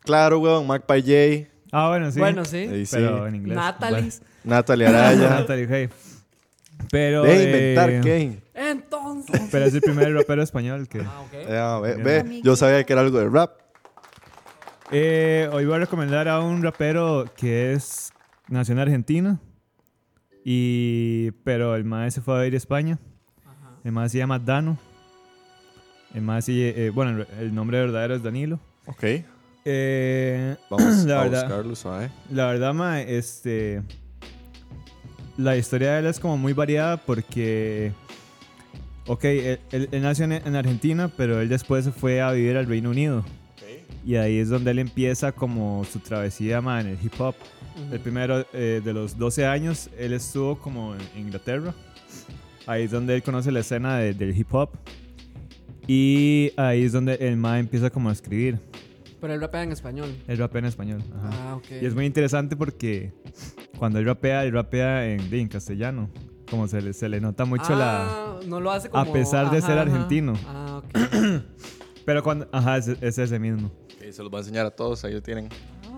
Claro, weón, Mac J, Ah, bueno, sí. Bueno, sí. ahí sí, Pero en inglés. Natalie. Natalia Bueno, Araya. Natalie, hey. Pero. de inventar eh, qué. Entonces. Pero es el primer rapero español que. Ah, ok. Ya, ve, ve, yo sabía que era algo de rap. Eh, hoy voy a recomendar a un rapero que es nació en Argentina. Y, pero el más se fue a ir a España. Ajá. El más se llama Dano. El más bueno, el, el nombre verdadero es Danilo. Ok, Eh, vamos La a verdad. buscarlo, suave. la verdad, ma, este. La historia de él es como muy variada porque. Ok, él, él- él nació en, en Argentina, pero él después se fue a vivir al Reino Unido. Y ahí es donde él empieza como su travesía ma, en el hip hop. El primero eh, de los 12 años, él estuvo como en Inglaterra. Ahí es donde él conoce la escena de- del hip hop. Y ahí es donde el ma empieza como a escribir. Pero él rapea en español. Él rapea en español. ajá. Ah, ok. Y es muy interesante porque cuando él rapea, él rapea en, en castellano. Como se le, se le nota mucho la... Ah, no lo hace como... A pesar de ajá, ser ajá. argentino. Ah, ok. Pero cuando... Ajá, es, es ese mismo. Ok, se los voy a enseñar a todos, ahí lo tienen. Ah.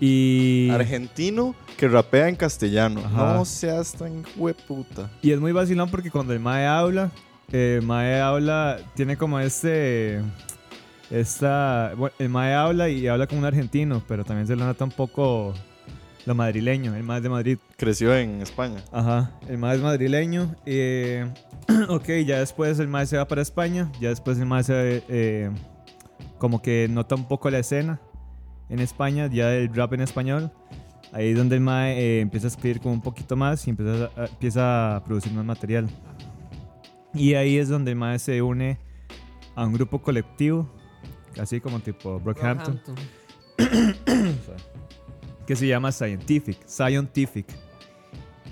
Y... Argentino que rapea en castellano. Ajá. No seas tan hueputa. Y es muy vacilón porque cuando el Mae habla, eh, el Mae habla, tiene como este. Esta. Bueno, el Mae habla y habla como un argentino, pero también se le nota un poco lo madrileño. El Mae es de Madrid. Creció en España. Ajá, el Mae es madrileño. eh, ok, ya después el Mae se va para España. Ya después el Mae se. eh, como que nota un poco la escena en España, ya el rap en español. Ahí es donde el Mae eh, empieza a escribir como un poquito más y empieza a, empieza a producir más material. Y ahí es donde el Mae se une a un grupo colectivo, así como tipo Brockhampton, Brockhampton. que se llama Scientific. Scientific.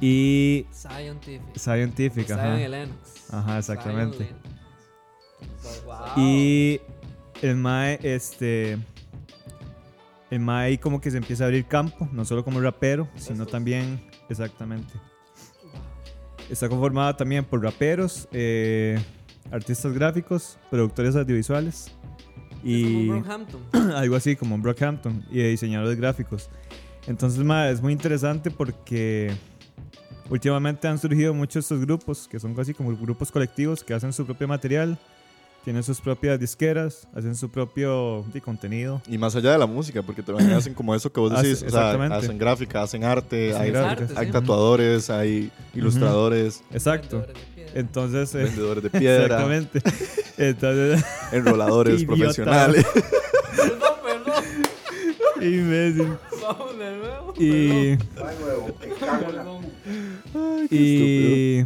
Y. Scientific. Scientific, ajá. Lennox. Ajá, exactamente. Zion Lennox. Wow. Y el Mae, este. El Mae como que se empieza a abrir campo, no solo como rapero, sino también. Exactamente. Está conformada también por raperos, eh, artistas gráficos, productores audiovisuales y Es como Brockhampton. algo así como Brockhampton y de diseñadores gráficos. Entonces, es muy interesante porque últimamente han surgido muchos estos grupos que son casi como grupos colectivos que hacen su propio material, tienen sus propias disqueras, hacen su propio contenido. Y más allá de la música, porque también hacen como eso que vos Hace- decís. o sea, hacen gráfica, hacen arte, Hacen hay, gráfica, hay sí. tatuadores, hay ilustradores, Exacto. Vendedores de piedra. Entonces, eh, vendedores de piedra, exactamente. Entonces, enroladores profesionales. Perdón, perdón. imbécil. Vamos de nuevo. Y, Perdón. y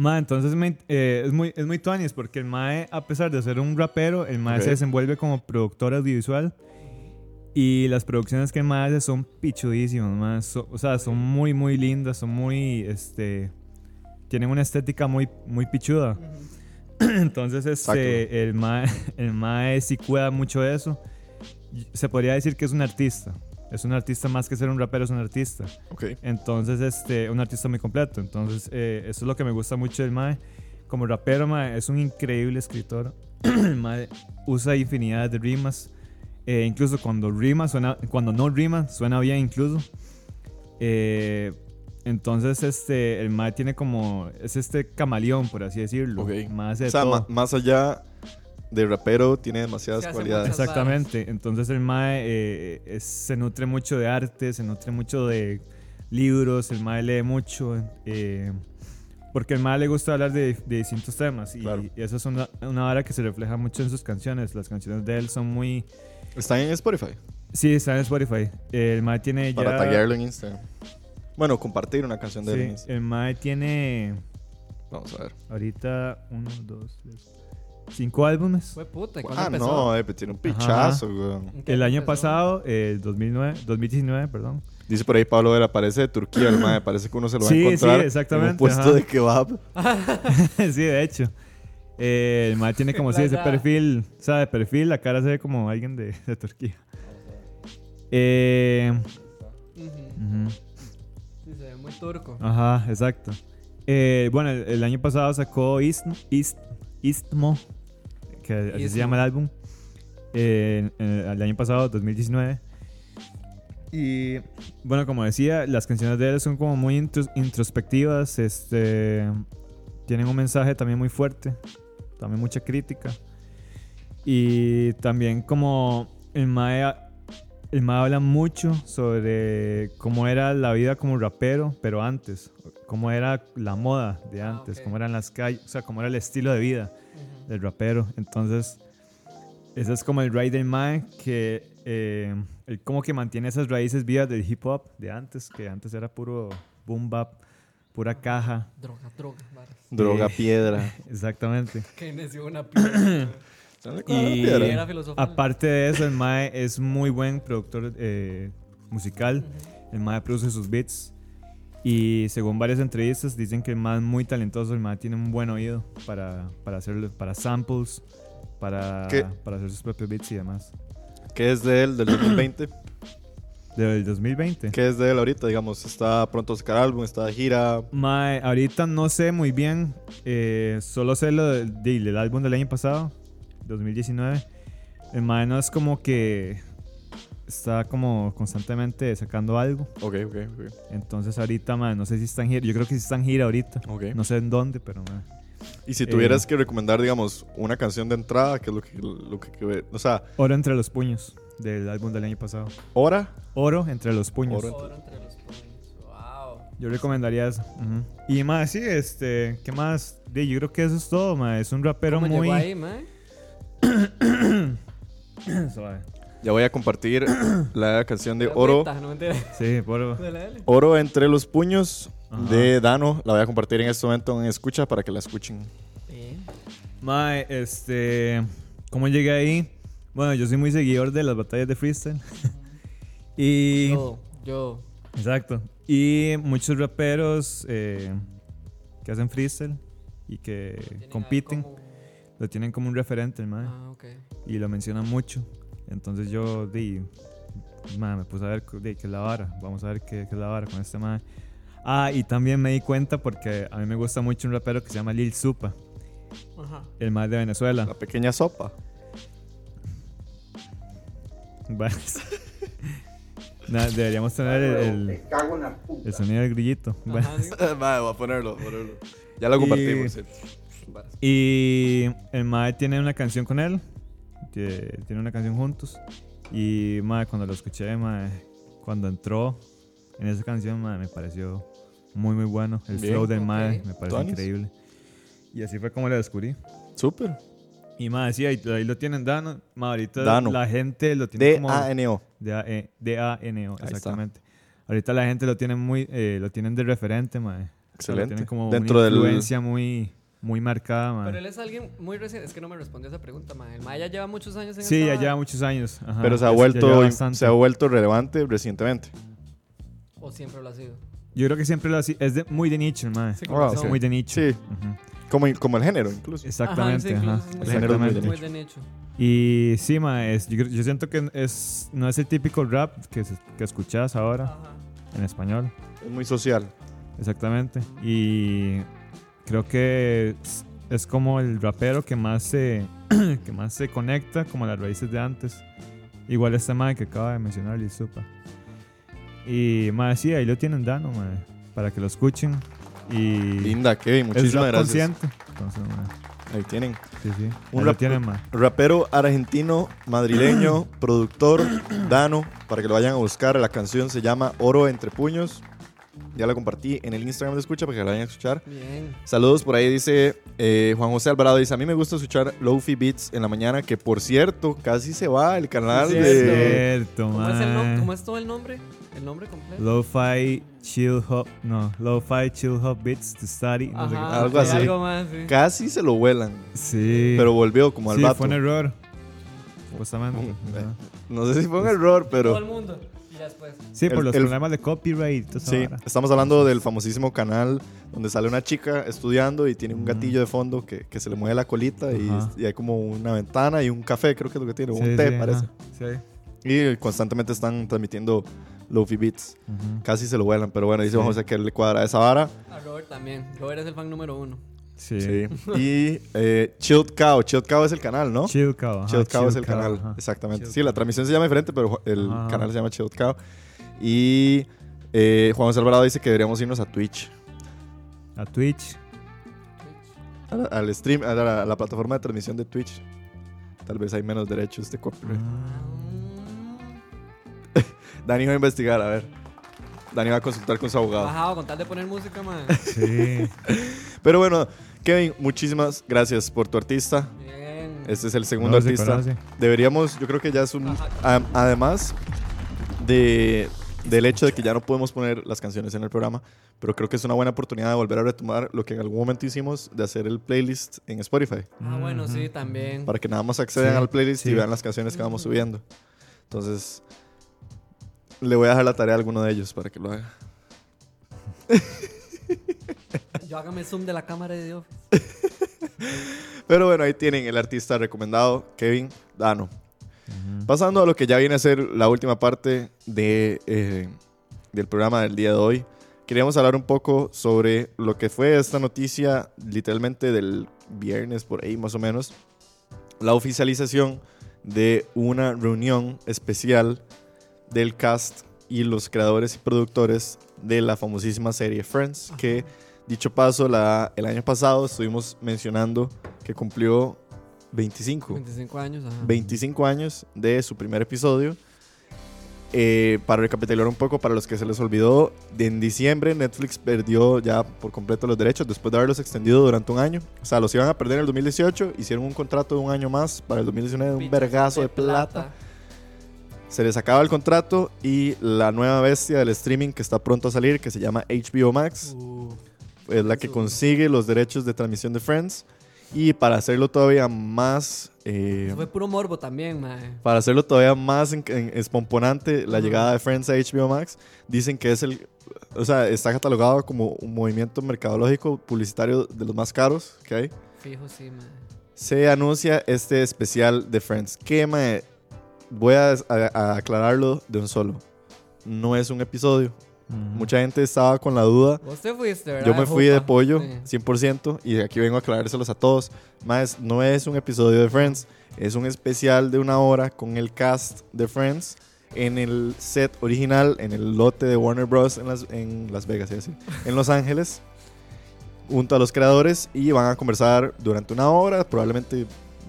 Ma, entonces me- eh, es muy es muy tuanis porque el Mae, a pesar de ser un rapero, el Mae se desenvuelve como productor audiovisual y las producciones que el Mae hace son pichudísimas. So- o sea, son muy muy lindas, son muy este tienen una estética muy muy pichuda. Entonces este el Mae el Mae sí cuida mucho de eso. Se podría decir que es un artista. Es un artista más que ser un rapero, es un artista. ok. Entonces, este, un artista muy completo. Entonces, eh, eso es lo que me gusta mucho del Mae. Como rapero, Mae, es un increíble escritor. El Mae usa infinidad de rimas. Eh, incluso cuando rima, suena, cuando no rima, suena bien incluso. Eh, entonces, este, el mae tiene como, es este camaleón, por así decirlo. Ok. Mae hace de O sea, todo. más allá de rapero, tiene demasiadas cualidades. Exactamente. Entonces el Mae eh, es- se nutre mucho de arte, se nutre mucho de libros, el Mae lee mucho. eh, porque el Mae le gusta hablar de, de distintos temas. Y, Claro. y eso es una, una vara que se refleja mucho en sus canciones. Las canciones de él son muy... Están en Spotify. Sí, está en Spotify. El Mae tiene Para ya... taguearlo en Instagram. Bueno, compartir una canción de él en Sí, Instagram. el Mae tiene Vamos a ver. ahorita uno, dos, tres, cinco álbumes. Fue puta. ¿y cuándo Ah, empezó? no, eh, pero tiene un pichazo, weón. ¿En qué El año empezó? pasado, el 2009, 2019, perdón. Dice por ahí Pablo Vera, parece de Turquía, el mae. Parece que uno se lo va Sí, a sí, encontrar exactamente, en un puesto ajá. de kebab. sí, de hecho. Eh, el mae tiene como si ese perfil, o sea, de perfil, la cara se ve como alguien de, de Turquía. Eh, Sí, se ve muy turco. Ajá, exacto. Eh, bueno, el, el año pasado sacó Istmo, Ist- Istmo, que así se llama el álbum. Eh, en- el año pasado, 2019. Y bueno, como decía, las canciones de él son como muy intros- introspectivas. Este, tienen un mensaje también muy fuerte, también mucha crítica. Y también como el Mae, el Mae habla mucho sobre cómo era la vida como rapero, pero antes, cómo era la moda de Ah, antes, ok. cómo eran las calles, o sea, cómo era el estilo de vida Ujú. del rapero. Entonces, ese es como el ride del Mae que eh, él como que mantiene esas raíces vivas del hip hop de antes, que antes era puro boom bap, pura caja. Droga, droga. Droga, Eh. piedra. Exactamente. Que neció una piedra. Y Piedra. Aparte de eso, el Mae es muy buen productor eh, musical. El Mae produce sus beats. Y según varias entrevistas, dicen que el es muy talentoso. El Mae tiene un buen oído para, para, hacerlo, para samples, para, ¿Qué? para hacer sus propios beats y demás. ¿Qué es de él del 2020? Del 2020. ¿Qué es de él ahorita? Digamos, está pronto a sacar álbum, está de gira. Mae, ahorita no sé muy bien. eh, solo sé lo del, del- del álbum del año pasado, 2019. El Mae no es como que está como constantemente sacando algo. Ok, ok, ok. Entonces ahorita, mae, no sé si está en gira. Yo creo que sí está en gira ahorita. Ok. No sé en dónde, pero mae. Y si Eh. tuvieras que recomendar, digamos, una canción de entrada, que es lo que, lo que, que- o sea, Oro entre los puños del álbum del año pasado. hora, Oro entre los puños. Oro. Oro entre los puños. Wow. Yo recomendaría eso. ujú. Y más, sí, este, ¿qué más? Di, yo creo que eso es todo, mae. Es un rapero ¿Cómo muy... llegó ahí? Suave. ya voy a compartir la canción de Oro. Sí. Oro entre los puños Ajá. de Dano. La voy a compartir en este momento en escucha para que la escuchen. Mae, este. ¿Cómo llegué ahí? Bueno, yo soy muy seguidor de las batallas de freestyle. y. Yo, yo. Exacto. Y muchos raperos eh, que hacen freestyle y que compiten como- lo tienen como un referente, mae. Ah, ok. Y lo mencionan mucho. Entonces yo di. mae, me puse a ver di, qué es la vara. Vamos a ver qué, qué es la vara con este mae. Ah, y también me di cuenta porque a mí me gusta mucho un rapero que se llama Lil Supa, Ajá. el mae de Venezuela. La pequeña sopa. Bueno. Nah, deberíamos tener el, el, el sonido del grillito. Bueno. Ajá, sí. Madre, voy a ponerlo. Ya lo compartí, Y-. Y el Mae tiene una canción con él. Que Tiene una canción juntos. Y Mae, cuando lo escuché, Mae, cuando entró en esa canción, Mae, me pareció muy, muy bueno. El Bien. flow del Mae Ok. me pareció increíble. Y así fue como lo descubrí. Súper. Y Mae, sí, ahí, ahí lo tienen Dano. Mae, ahorita Dano. la gente lo tiene como... D-A-N-O. D-A-N-O, D-A-N-O, está. exactamente. Ahorita la gente lo tiene muy, eh, lo tienen de referente, mae. O sea, lo Excelente. tienen como Dentro una del- influencia muy, muy marcada, mae. Pero él es alguien muy reciente. Es que no me respondió esa pregunta, mae. El mae ya lleva muchos años en Sí, esta ya lleva muchos años. ajá. Pero se ha, vuelto, se ha vuelto relevante recientemente. O siempre lo ha sido. Yo creo que siempre lo así. Es de- muy de nicho, mae. Sí, Ah, como ok. Es muy de nicho. Sí, Ujú. como, como el género incluso. Exactamente, Ajá, sí, ajá. incluso El género es muy de Exactamente. Muy de nicho. Y sí, mae, es- yo, yo siento que es, no es el típico rap que, que escuchas ahora Ajá. en español. Es muy social. Exactamente. Y creo que es, es como el rapero que más se que más se conecta como a las raíces de antes. Igual este mae que acaba de mencionar, Lil Supa. Y mae, sí, ahí lo tienen Dano, mae. para que lo escuchen. Y Linda, Kevin, es muchísimas rap gracias. Entonces, Ahí tienen. sí, sí. Un rap- tienen. Rapero argentino, madrileño, productor, Dano, para que lo vayan a buscar. La canción se llama Oro entre puños. Ya la compartí en el Instagram de Escucha para que la vayan a escuchar. Bien. Saludos por ahí, dice eh, Juan José Alvarado. Dice: A mí me gusta escuchar Lofi Beats en la mañana, que por cierto, casi se va el canal Sí, de. Cierto, ¿Cómo es, el nom- ma. ¿Cómo es todo el nombre? ¿El nombre completo? Lo-fi chill hop, no, lo-fi chill hop beats to study. no sé qué. Algo sí, así. Algo más, sí. Casi se lo vuelan, Sí. pero volvió como al sí, vato. fue un error. Supuestamente. Mm, Ajá. No sé si fue un error, Todo pero. el mundo. Sí, por El- los el- problemas de copyright. Sí, estamos hablando del famosísimo canal donde sale una chica estudiando y tiene un gatillo de fondo que, que se le mueve la colita y, hay como una ventana y un café, creo que es lo que tiene, Sí, un té sí, parece. ajá. Sí. Y constantemente están transmitiendo Lofi Beats. Casi se lo vuelan, pero bueno, dice Sí. José que él le cuadra esa vara. A Robert también. Robert es el fan número uno. Sí. Sí. y eh, Chilled Cow. Chilled Cow es el canal, ¿no? Chill Cow. ajá, Chilled Cow es el Cow, canal, ajá. exactamente. Chilled Sí, la transmisión se llama diferente, pero el Ajá. canal se llama Chilled Cow. Y eh, Juan José Alvarado dice que deberíamos irnos a Twitch. A Twitch. a la- al stream, a la, a la plataforma de transmisión de Twitch. Tal vez hay menos derechos de copyright. Dani va a investigar, a ver. Dani va a consultar con su abogado. Bajado con tal de poner música, man. Sí. Pero bueno, Kevin, muchísimas gracias por tu artista. Bien. Este es el segundo No artista. Deberíamos, yo creo que ya es un... a- además de, del hecho de que ya no podemos poner las canciones en el programa, pero creo que es una buena oportunidad de volver a retomar lo que en algún momento hicimos de hacer el playlist en Spotify. Ah, bueno, sí, también. para que nada más accedan Sí, al playlist y sí. vean las canciones que vamos subiendo. Entonces, le voy a dejar la tarea a alguno de ellos para que lo haga. Yo hágame zoom de la cámara de Dios. Pero bueno, ahí tienen el artista recomendado, Kevin Dano. Pasando a lo que ya viene a ser la última parte de, eh, del programa del día de hoy, queríamos hablar un poco sobre lo que fue esta noticia literalmente del viernes por ahí más o menos, la oficialización de una reunión especial del cast y los creadores y productores de la famosísima serie Friends, que dicho paso, la, el año pasado estuvimos mencionando que cumplió 25. 25 años, ajá. 25 años de su primer episodio. Eh, para recapitular un poco, para los que se les olvidó, en diciembre Netflix perdió ya por completo los derechos después de haberlos extendido durante un año. O sea, los iban a perder en el 2018, hicieron un contrato de un año más para el 2019 de un vergazo de plata. Se les acaba el contrato y la nueva bestia del streaming que está pronto a salir, que se llama HBO Max, Uh, es la que consigue los derechos de transmisión de Friends. Y para hacerlo todavía más... eh, fue puro morbo también, man. para hacerlo todavía más en- en- espomponante la llegada de Friends a HBO Max, dicen que es el, o sea, está catalogado como un movimiento mercadológico publicitario de los más caros que hay. Fijo, sí, man. Se anuncia este especial de Friends. Que mae, voy a, a- a aclararlo de un solo. No es un episodio. Ujú. Mucha gente estaba con la duda. Vos te fuiste, ¿verdad? Yo me fui de pollo, Sí. 100%, y aquí vengo a aclarárselos a todos. Más, no es un episodio de Friends, es un especial de una hora con el cast de Friends en el set original, en el lote de Warner Bros. en Las, en Las Vegas, decir, en Los Ángeles, junto a los creadores, y van a conversar durante una hora, probablemente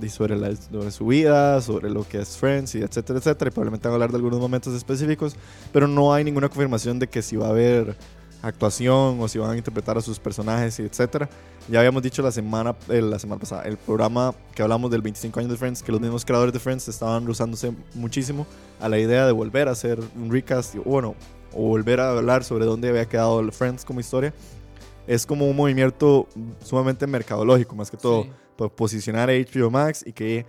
sobre, la, sobre su vida, sobre lo que es Friends, y etcétera, etcétera, y probablemente van a hablar de algunos momentos específicos, pero no hay ninguna confirmación de que si va a haber actuación o si van a interpretar a sus personajes etcétera. Ya habíamos dicho la semana, eh, la semana pasada, el programa que hablamos del 25 años de Friends, que los mismos creadores de Friends estaban usándose muchísimo a la idea de volver a hacer un recast, o bueno, o volver a hablar sobre dónde había quedado Friends como historia. Es como un movimiento sumamente mercadológico, más que todo, Sí. Por posicionar a HBO Max y que,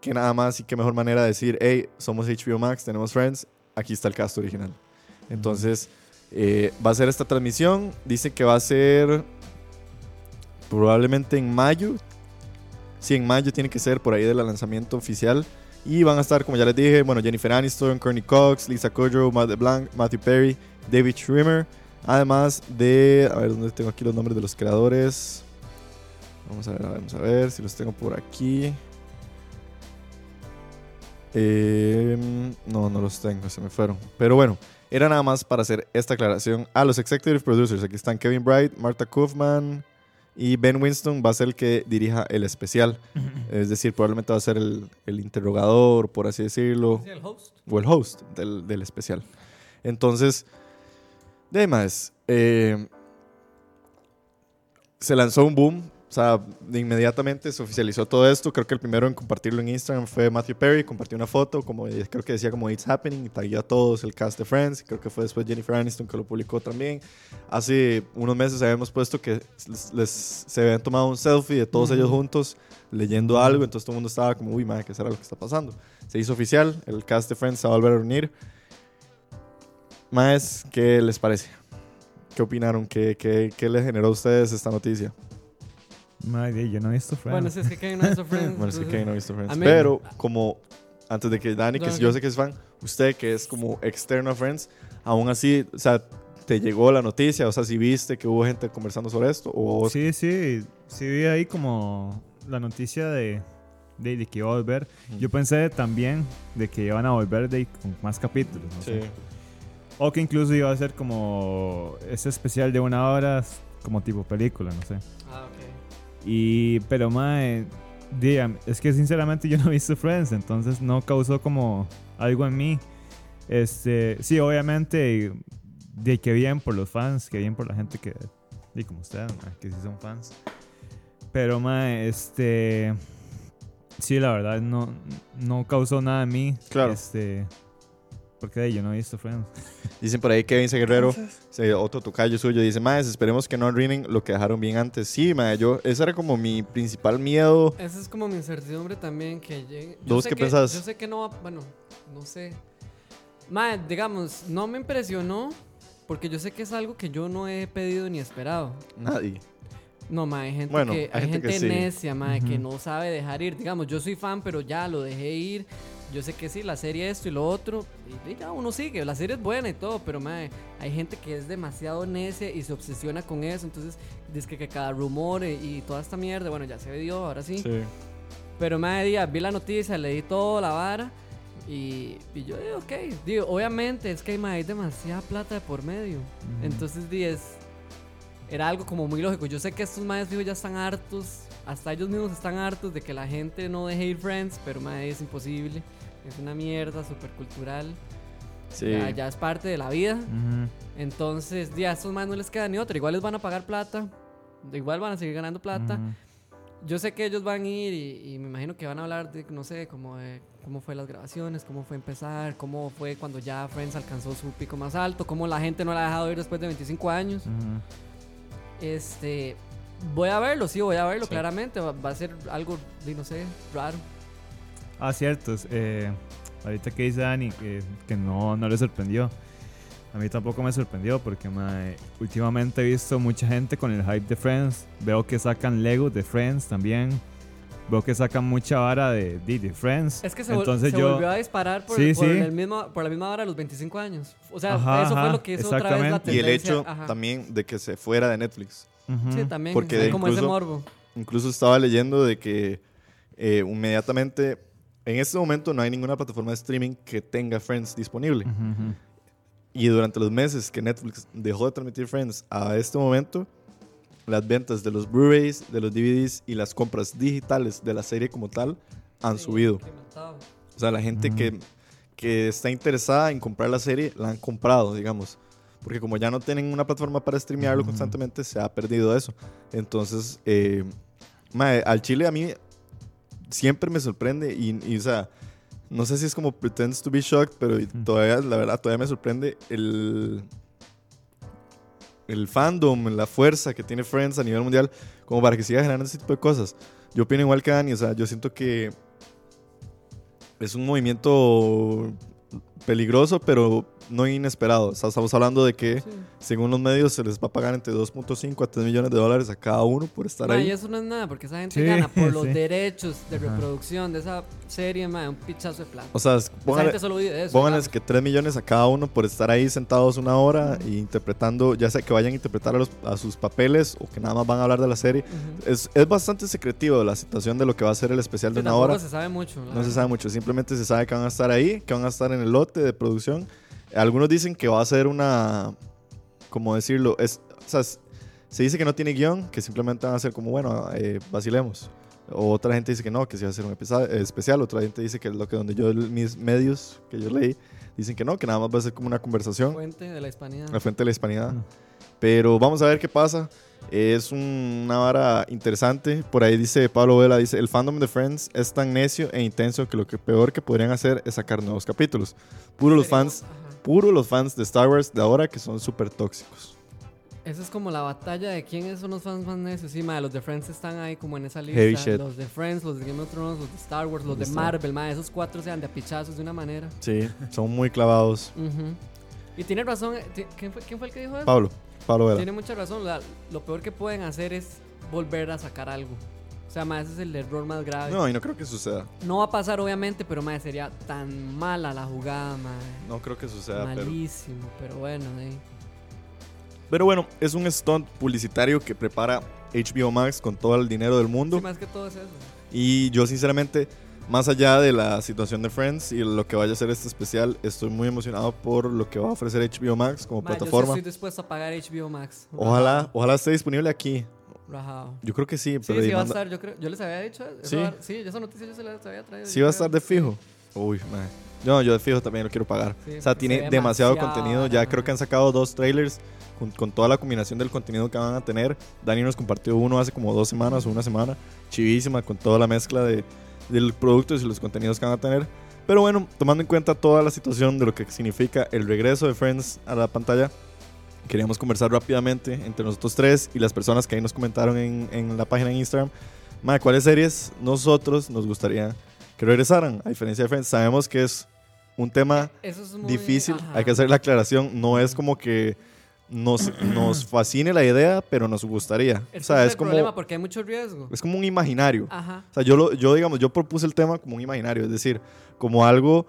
que nada más y qué mejor manera de decir, hey, somos HBO Max, tenemos Friends, aquí está el cast original. Entonces, eh, va a ser esta transmisión. Dice que va a ser probablemente en mayo. Sí, en mayo tiene que ser por ahí del lanzamiento oficial. Y van a estar, como ya les dije, bueno, Jennifer Aniston, Courtney Cox, Lisa Kudrow, Matt LeBlanc, Matthew Perry, David Schwimmer. Además de, a ver, ¿dónde tengo aquí los nombres de los creadores? Vamos a ver, vamos a ver si los tengo por aquí. Eh, no, no los tengo, se me fueron. Pero bueno, Era nada más para hacer esta aclaración a los executive producers. Aquí están Kevin Bright, Martha Kaufman y Ben Winston va a ser el que dirija el especial. es decir, probablemente va a ser el, el interrogador, por así decirlo el host. o el host del, del especial. Entonces, de más, eh, se lanzó un boom. O sea, inmediatamente se oficializó todo esto. Creo que el primero en compartirlo en Instagram fue Matthew Perry. Compartió una foto, como creo que decía como It's Happening, y tagueó a todos el cast de Friends. Creo que fue después Jennifer Aniston que lo publicó también. Hace unos meses habíamos puesto que les, les- se habían tomado un selfie de todos ellos juntos leyendo algo. Entonces todo el mundo estaba como, uy, madre, ¿qué será lo que está pasando? Se hizo oficial, el cast de Friends se va a volver a reunir. Más, ¿qué les parece? ¿Qué opinaron? ¿Qué, qué, qué les generó a ustedes esta noticia? Madre, yo no he visto Friends. Bueno, si es que Kevin no hizo Friends. Bueno, es que Kevin no ha visto Friends. Pero, como antes de que Dani, que No, yo ok. sé que es fan, usted que es como externo a Friends, aún así, o sea, ¿te llegó la noticia? O sea, si viste que hubo gente conversando sobre esto? ¿O vos- Sí, sí, sí vi ahí como la noticia de, de, de que iba a volver. Yo pensé también de que iban a volver de, con más capítulos, no sé. O que incluso iba a ser como ese especial de una hora, como tipo película, no sé. Ah, ok. Y, pero mae, digan, es que sinceramente yo no he visto Friends, entonces no causó como algo en mí. Este, sí, obviamente, de que bien por los fans, que bien por la gente que, y como ustedes, mae, que sí son fans. Pero mae, este, sí, la verdad no, no causó nada en mí. Claro. Este, porque yo no he visto Friends. Dicen por ahí Kevin. Guerrero, se- otro tocayo suyo, dice, Maes, esperemos que no arruinen lo que dejaron bien antes. Sí, mae, yo, ese era como mi principal miedo. Esa es como mi incertidumbre también que llegue. Yo ¿Vos sé qué que- pensás? Yo sé que no va. Bueno, no sé. Mae, digamos, no me impresionó porque yo sé que es algo que yo no he pedido ni esperado. Nadie. No, mae, hay gente Bueno, que, hay hay gente gente, que sí. necia, mae, que Ujú. no sabe dejar ir. Digamos, yo soy fan, pero ya lo dejé ir. Yo sé que sí, la serie esto y lo otro. Y, y ya uno sigue. La serie es buena y todo, pero mae, hay gente que es demasiado necia y se obsesiona con eso. Entonces, dice que, que cada rumor y, y toda esta mierda, bueno, ya se dio, ahora sí. Sí. Pero me día vi la noticia, leí toda la vara y, y yo digo, ok, digo, obviamente es que mae, hay demasiada plata de por medio. Entonces, di, es- era algo como muy lógico. Yo sé que estos maes fijos ya están hartos, hasta ellos mismos están hartos de que la gente no deje ir Friends, pero mae, es imposible. Es una mierda súper cultural. Sí. Ya, ya es parte de la vida. Entonces, di, a estos maes no les queda ni otra. Igual les van a pagar plata. Igual van a seguir ganando plata. Yo sé que ellos van a ir y, y me imagino que van a hablar de, no sé, como de cómo fue las grabaciones, cómo fue empezar, cómo fue cuando ya Friends alcanzó su pico más alto, cómo la gente no la ha dejado ir después de 25 años. Este, voy a verlo, sí, voy a verlo Sí. claramente. Va, va a ser algo, no sé, raro. Ah, cierto. es, eh, ahorita que dice Dani que, que no, no le sorprendió. A mí tampoco me sorprendió porque mae, últimamente he visto mucha gente con el hype de Friends. Veo que sacan Lego de Friends también. Veo que sacan mucha vara de, de, de Friends. Es que se, vol- Entonces se yo, volvió a disparar por, Sí, por sí. el mismo, por la misma hora a los 25 años. O sea, Ajá, eso fue ajá, lo que hizo otra vez la exactamente. Y el hecho Ajá. también de que se fuera de Netflix. Ujú. Sí, también. Porque hay de como ese incluso- morbo. Incluso estaba leyendo de que eh, inmediatamente, en este momento no hay ninguna plataforma de streaming que tenga Friends disponible. Y durante los meses que Netflix dejó de transmitir Friends a este momento, las ventas de los Blu-rays, de los DVDs y las compras digitales de la serie como tal han Sí, subido. O sea, la gente que, que está interesada en comprar la serie la han comprado, digamos. Porque como ya no tienen una plataforma para streamearlo constantemente, se ha perdido eso. Entonces, eh, al Chile a mí siempre me sorprende y, y, o sea, no sé si es como pretends to be shocked, pero todavía, la verdad, todavía me sorprende el, el fandom, la fuerza que tiene Friends a nivel mundial, como para que siga generando ese tipo de cosas. Yo opino igual que Dani, o sea, yo siento que es un movimiento peligroso, pero no inesperado. O sea, estamos hablando de que, Sí. según los medios, se les va a pagar entre 2.5 a 3 millones de dólares a cada uno por estar Ma, ahí. y eso no es nada, porque esa gente Sí, gana por los sí. derechos de Ajá. reproducción de esa serie, ma, un pichazo de plata. O sea, esa póngale, gente solo vive de eso. pónganles que 3 millones a cada uno por estar ahí sentados una hora y interpretando, ya sea que vayan a interpretar a, los- a sus papeles o que nada más van a hablar de la serie. Ujú. Es, es bastante secretivo la situación de lo que va a ser el especial de una hora. se sabe mucho. No se verdad. sabe mucho, simplemente se sabe que van a estar ahí, que van a estar en el lote de producción. Algunos dicen que va a ser una, ¿cómo decirlo? Es, o sea, se dice que no tiene guion, que simplemente van a ser como, bueno, eh, vacilemos. O otra gente dice que no, que sí va a ser un especial. Otra gente dice que es lo que donde yo, mis medios que yo leí, dicen que no, que nada más va a ser como una conversación. Fuente de la hispanidad. La fuente de la hispanidad. Mm. Pero vamos a ver qué pasa. Es un- una vara interesante. Por ahí dice Pablo Vela, dice, el fandom de Friends es tan necio e intenso que lo que peor que podrían hacer es sacar nuevos capítulos. Puro los fans, ajá. puro los fans de Star Wars de ahora que son súper tóxicos. Esa es como la batalla de quiénes son los fans más necios. Sí, ma, los de Friends están ahí como en esa lista. Heavy shit. Los de Friends, los de Game of Thrones, los de Star Wars, los De Marvel, ma, esos cuatro sean de apichazos de una manera. Sí, son muy clavados. Ujú. Y tiene razón, eh, ¿quién fue, quién fue el que dijo eso? Pablo, Pablo Vela. Tiene mucha razón. la- lo peor que pueden hacer es volver a sacar algo. O sea, ma, ese es el error más grave. No, y no creo que suceda. No va a pasar, obviamente, pero ma, sería tan mala la jugada, ma. No creo que suceda, pero... Malísimo, pero bueno, eh. Pero bueno, es un stunt publicitario que prepara HBO Max con todo el dinero del mundo. Sí, más que todo es eso. Y yo sinceramente, más allá de la situación de Friends y lo que vaya a ser este especial, estoy muy emocionado por lo que va a ofrecer HBO Max como Ma, yo sí plataforma. estoy dispuesto a pagar HBO Max. Ojalá, ojalá esté disponible aquí. Rajado. Yo creo que sí, Sí, pero sí y va a estar, yo creo. Yo les había dicho. eso Sí. va- sí, esa noticia yo se la había traído. sí va a estar de fijo. Uy, man. No, yo de fijo también lo quiero pagar. Sí, o sea, tiene demasiado demasiado, contenido. Ya creo que han sacado dos trailers con, con toda la combinación del contenido que van a tener. Dani nos compartió uno hace como dos semanas o una semana. Chivísima, con toda la mezcla de, del productos y los contenidos que van a tener. Pero bueno, tomando en cuenta toda la situación de lo que significa el regreso de Friends a la pantalla, queríamos conversar rápidamente entre nosotros tres y las personas que ahí nos comentaron en, en la página de Instagram. Madre, ¿cuáles series nosotros nos gustaría que regresaran? A diferencia de Friends, sabemos que es un tema Eso es muy, difícil, ajá. hay que hacer la aclaración, no es como que nos, nos fascine la idea, pero nos gustaría. Ese o sea, es es el como, problema porque hay mucho riesgo. es como un imaginario. Ajá. O sea, yo, lo- yo, digamos, yo propuse el tema como un imaginario, es decir, como algo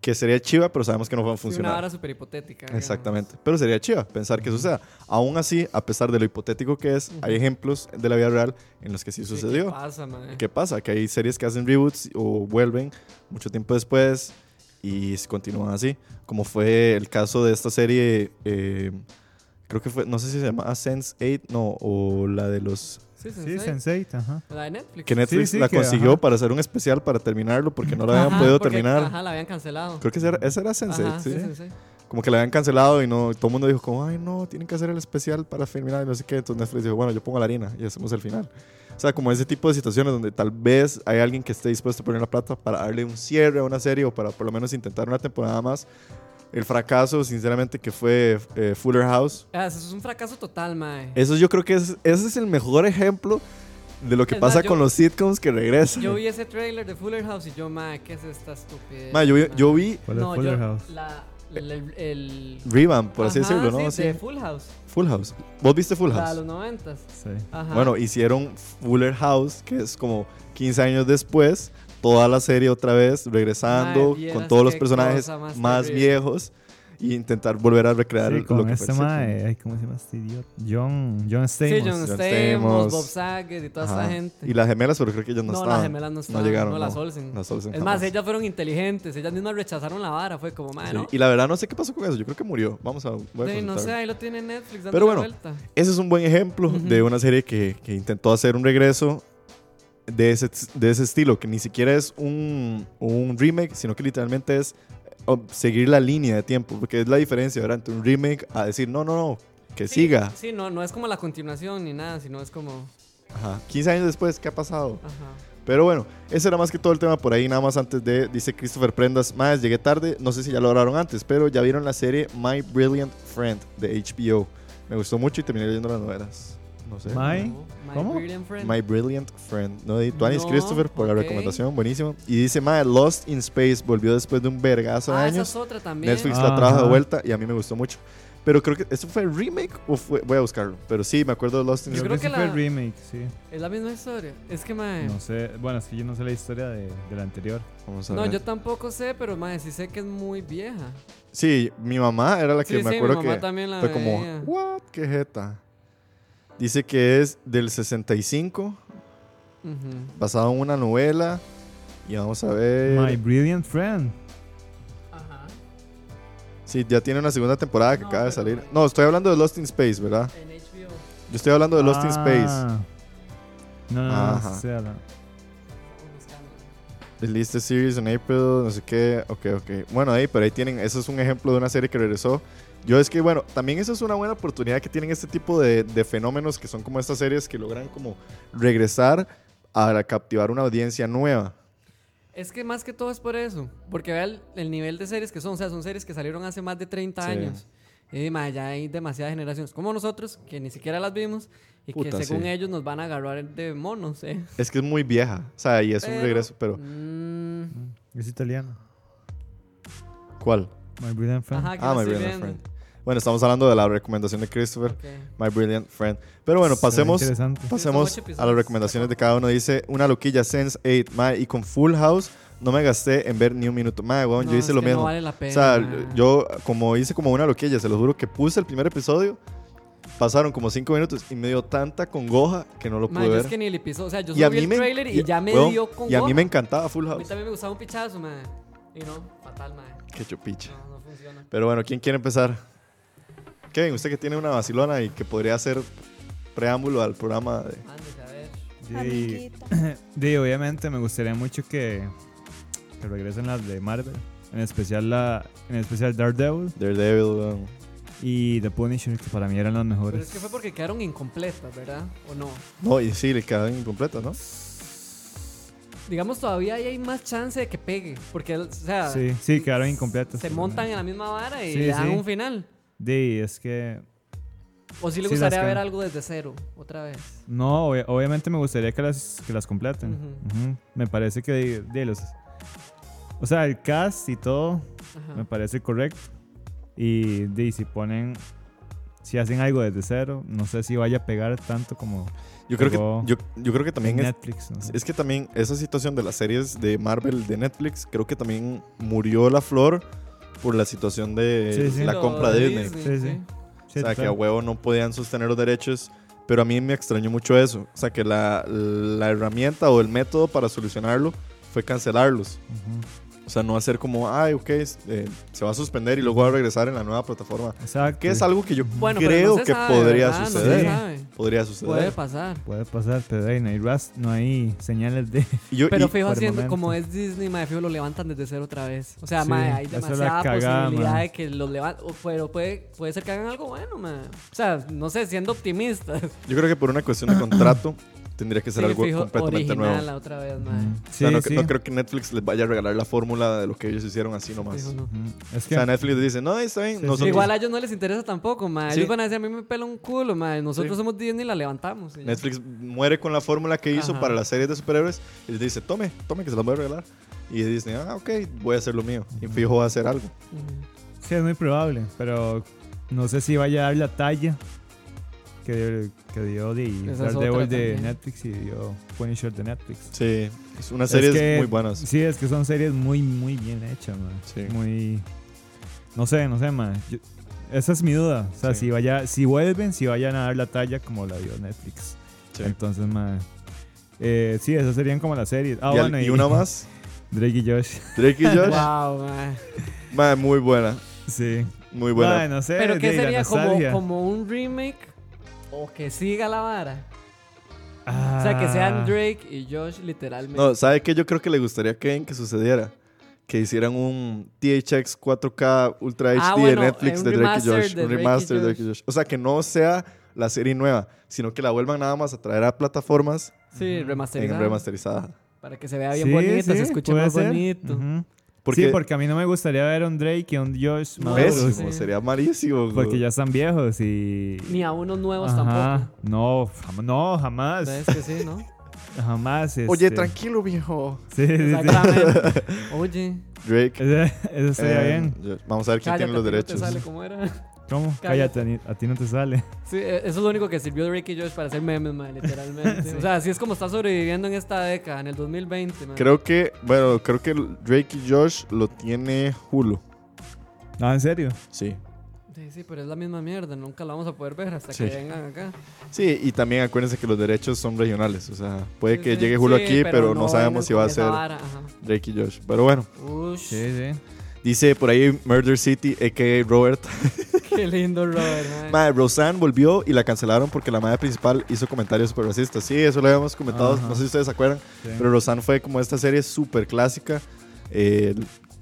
que sería chiva, pero sabemos que no va a Sí, una funcionar. súper hipotética. digamos. Exactamente. Pero sería chiva pensar que suceda. Aún así, a pesar de lo hipotético que es, hay ejemplos de la vida real en los que sí sucedió. ¿Qué pasa, mae? ¿Qué pasa? Que hay series que hacen reboots o vuelven mucho tiempo después y continúan así. Como fue el caso de esta serie, eh, creo que fue, no sé si se llama Sense8, no, o la de los... Sí, Sí, Sensei. Sense8, ajá. La de Netflix. Que Netflix sí, la que, consiguió ajá. para hacer un especial para terminarlo porque no lo habían Ajá, podido porque- terminar. Ajá, la habían cancelado. Creo que esa era, esa era Sense8, Ajá, ¿sí? sí, Sensei. Como que la habían cancelado y no todo el mundo dijo como, ay no, tienen que hacer el especial para terminar y no sé qué. Entonces Netflix dijo, bueno, yo pongo la harina y hacemos el final. O sea, como ese tipo de situaciones donde tal vez hay alguien que esté dispuesto a poner la plata para darle un cierre a una serie o para por lo menos intentar una temporada más. El fracaso, sinceramente, que fue eh, Fuller House. Ah, Eso es un fracaso total, mae. Eso yo creo que es, ese es el mejor ejemplo de lo que Es pasa más, yo- con los sitcoms que regresan. Yo vi ese trailer de Fuller House y yo, mae, ¿qué es esta estupidez? Ma, yo, vi- mae? yo vi ¿Cuál es No, Fuller yo, House? La, el, el, el- Revamp, por así Ajá, decirlo, ¿no? Sí, Sí. de Full House. Full House. ¿Vos viste Full House? los noventas. Sí. Ajá. Bueno, hicieron Fuller House, que es como 15 años después, toda la serie otra vez, regresando con todos los personajes más viejos y intentar volver a recrear Sí, lo con que este mae, ¿cómo se llama este idiota? John, John sí, Stamos. John John Stamos, Stamos. Bob Saget y toda esta gente. Y las gemelas, pero creo que ellas no, no, estaban. las gemelas no estaban. llegaron, No, las no. Olsen. Las Olsen Es más, ellas fueron inteligentes. Ellas mismas rechazaron la vara. Fue como, mae, Sí, ¿no? Y la verdad no sé qué pasó con eso. Yo creo que murió. Vamos a, voy a Sí, no sé, ahí lo tiene Netflix dando Pero bueno, vuelta. Ese es un buen ejemplo de una serie que, que intentó hacer un regreso de ese, de ese estilo, que ni siquiera es un, un remake, sino que literalmente es oh, seguir la línea de tiempo, porque es la diferencia ¿verdad? entre un remake a decir, no, no, no, que Sí, siga. Sí, no, no es como la continuación ni nada, sino es como. Ajá. 15 años después, ¿qué ha pasado? Ajá. Pero bueno, ese era más que todo el tema por ahí, nada más antes de, dice Christopher Prendas, más llegué tarde, no sé si ya lo hablaron antes, pero ya vieron la serie My Brilliant Friend de HBO. Me gustó mucho y terminé leyendo las novelas. No sé. My- No, My ¿Cómo? Brilliant Friend. My Brilliant Friend. No, de Tuanis No, Christopher por la recomendación, buenísimo. Y dice, Mae, Lost in Space volvió después de un vergazo de ah, esa años. es otra también. Netflix la trajo de vuelta y a mí me gustó mucho. Pero creo que, ¿esto fue el remake o fue? Voy a buscarlo. Pero sí, me acuerdo de Lost in Yo Creo Space. que, sí fue la- remake, sí. Es la misma historia. Es que, mae. No sé, bueno, es que yo no sé la historia de, de la anterior. Vamos a No, ver. yo tampoco sé, pero mae, sí sé que es muy vieja. Sí, mi mamá era la que sí, me sí, acuerdo mi mamá que también la fue como, veía. ¿what? ¿Qué jeta? Dice que es del 65, Ujú. basado en una novela. Y vamos a ver. My Brilliant Friend. Ajá. Sí, ya tiene una segunda temporada que No, acaba de salir. No, estoy hablando de Lost in Space, ¿verdad? En HBO. Yo estoy hablando de Lost in Space. Ah. No, no, no. Ajá. o sea, la- Released the series in April, no sé qué. Ok, ok. Bueno, ahí, pero ahí tienen, eso es un ejemplo de una serie que regresó. Yo es que, bueno, también eso es una buena oportunidad que tienen este tipo de, de fenómenos que son como estas series que logran como regresar a captivar una audiencia nueva. Es que más que todo es por eso. Porque vea el, el nivel de series que son. O sea, son series que salieron hace más de 30 Sí. años. Y ma, ya hay demasiadas generaciones como nosotros que ni siquiera las vimos y Puta, que según sí. ellos nos van a agarrar de monos, ¿eh? Es que es muy vieja, o sea, y es un regreso, pero mm, Es italiano. ¿cuál? My Brilliant Friend. ajá, Ah, My Brilliant. Friend. Bueno, estamos hablando de la recomendación de Christopher, Ok. My Brilliant Friend. Pero bueno, pasemos, pasemos a las recomendaciones de cada uno. Dice, una loquilla Sense 8, ma, y con Full House no me gasté en ver ni un minuto. Ma, weón, No, yo hice es lo que mismo. No vale la pena. O sea, yo como hice como una loquilla, se lo juro que puse el primer episodio, pasaron como cinco minutos y me dio tanta congoja que no lo pude yo ver. es que ni el episodio. O sea, yo y subí el me trailer y ya me weón, dio con Y a mí me encantaba Full A mí House. también me gustaba un pichazo, ma. Y no, fatal, ma. Qué chupicha. No, no funciona. Pero bueno, ¿quién quiere empezar? Kevin, usted que tiene una vacilona y que podría ser preámbulo al programa de... Amiguita. y obviamente me gustaría mucho que, que regresen las de Marvel. En especial la en especial Daredevil Daredevil. weón. y The Punisher, que para mí eran las Pero mejores. es que fue porque quedaron incompletas, ¿verdad? ¿O no? No, y sí, le quedaron incompletas, ¿no? Digamos, todavía ahí hay más chance de que pegue. Porque, o sea, Sí, sí, quedaron incompletas. se montan en la misma vara y Sí, le dan sí. un final. Sí, es que O si le Sí, gustaría que- ver algo desde cero, otra vez. no, obvia- obviamente me gustaría que las que las completen. Ujú. Ujú. Me parece que de, de los o sea, el cast y todo Ajá. me parece correcto. Y de, si ponen si hacen algo desde cero, no sé si vaya a pegar tanto como Yo creo, que, yo, yo creo que también en es, Netflix. no sé. es que también esa situación de las series de Marvel de Netflix, creo que también murió la flor por la situación de Sí, sí. la compra de Disney. Sí, sí. Sí, o sea, que a huevo no podían sostener los derechos. Pero a mí me extrañó mucho eso. O sea, que la, la herramienta o el método para solucionarlo fue cancelarlos. Ujú. O sea, no hacer como, ay, ok, eh, se va a suspender y luego va a regresar en la nueva plataforma. Exacto. Que es algo que yo Bueno, creo no que sabe, podría ¿verdad? No se suceder. sabe. Podría suceder. Puede pasar. Puede pasar, pero hey, no hay rast- no hay señales de yo- Pero y- fijo haciendo, como es Disney, mae, fijo lo levantan desde cero otra vez. O sea, Sí, mae, hay demasiada cagada, posibilidad de que los levanten. Pero puede, puede ser que hagan algo bueno, mae. O sea, no sé, siendo optimistas. yo creo que por una cuestión de contrato tendría que ser Sí, algo fijo, completamente original nuevo. otra vez. Ujú. O Sí, sea, no, sí. no creo que Netflix les vaya a regalar la fórmula de lo que ellos hicieron así nomás. Fijo, no. Es O que sea, Netflix dice, no, está bien. Sí, sí. nosotros- Igual a ellos no les interesa tampoco. Sí. Ellos van a decir, a mí me pela un culo. Nosotros Sí. somos Disney y la levantamos. y. Netflix muere con la fórmula que hizo Ajá. para las series de superhéroes y les dice, tome, tome que se las voy a regalar. Y Disney, ah, ok, voy a hacer lo mío. Y fijo va a hacer algo. Sí, es muy probable, pero no sé si vaya a dar la talla que, que dio de Daredevil de también. Netflix y dio Punisher de Netflix. Sí, es series que- muy buenas. Sí, es que son series muy, muy bien hechas, man. Sí. Muy... No sé, no sé, man. Yo- esa es mi duda. O sea, Sí. si, vaya, si vuelven, si vayan a dar la talla como la dio Netflix. Sí. Entonces, man... eh, sí, esas serían como las series. Ah, y, al- bueno, y una más, Drake y Josh. Drake y Josh, Wow, mae. ma, muy buena, Sí. muy buena. Mae, no sé. Pero ¿qué de la sería como, nostalgia. como un remake o que siga la vara? Ah. O sea, que sean Drake y Josh literalmente. No, ¿sabe qué? Yo creo que le gustaría a Kevin que sucediera. Que hicieran un THX 4K Ultra HD Ah, de bueno, Netflix un de Drake y Josh. de Un remaster de. Drake y Josh. O sea, que no sea la serie nueva, sino que la vuelvan nada más a traer a plataformas sí, en remasterizada. Para que se vea bien Sí, bonita, sí, se escuche más ser. bonito. Ujú. Porque, Sí, porque a mí no me gustaría ver a un Drake y a un Josh maduros, pésimo, sí. sería malísimo. Porque ya están viejos y... Ni a unos nuevos Ajá. tampoco. No, jam- no, jamás. ¿Ves que sí, no? Jamás. Oye, este, tranquilo, viejo. Sí, sí. Oye, Drake. Eso, eso estaría eh, bien. Vamos a ver quién cállate, tiene los te derechos. sale cómo era. ¿Cómo? Cállate, a ni- a ti no te sale. Sí, eh, eso es lo único que sirvió Drake y Josh para hacer memes, man, literalmente. Sí. O sea, así es como está sobreviviendo en esta década, en el 2020, man. Creo que, bueno, creo que Drake y Josh lo tiene Hulu. No, en serio. Sí. Sí, sí, pero es la misma mierda, nunca la vamos a poder ver hasta Sí. que vengan acá. Sí, y también acuérdense que los derechos son regionales. O sea, puede Sí, que sí. llegue Hulu Sí, aquí, pero, no, vengan sabemos si va a ser vara. Drake y Josh. Pero bueno, Ush. Sí, sí. Dice por ahí Murder City, a.k.a. Robert. Qué lindo, Robert. mae. Madre, Roseanne volvió y la cancelaron porque la madre principal hizo comentarios super racistas. Sí, eso lo habíamos comentado, Ajá. no sé si ustedes se acuerdan, Sí. pero Roseanne fue como esta serie súper clásica, eh,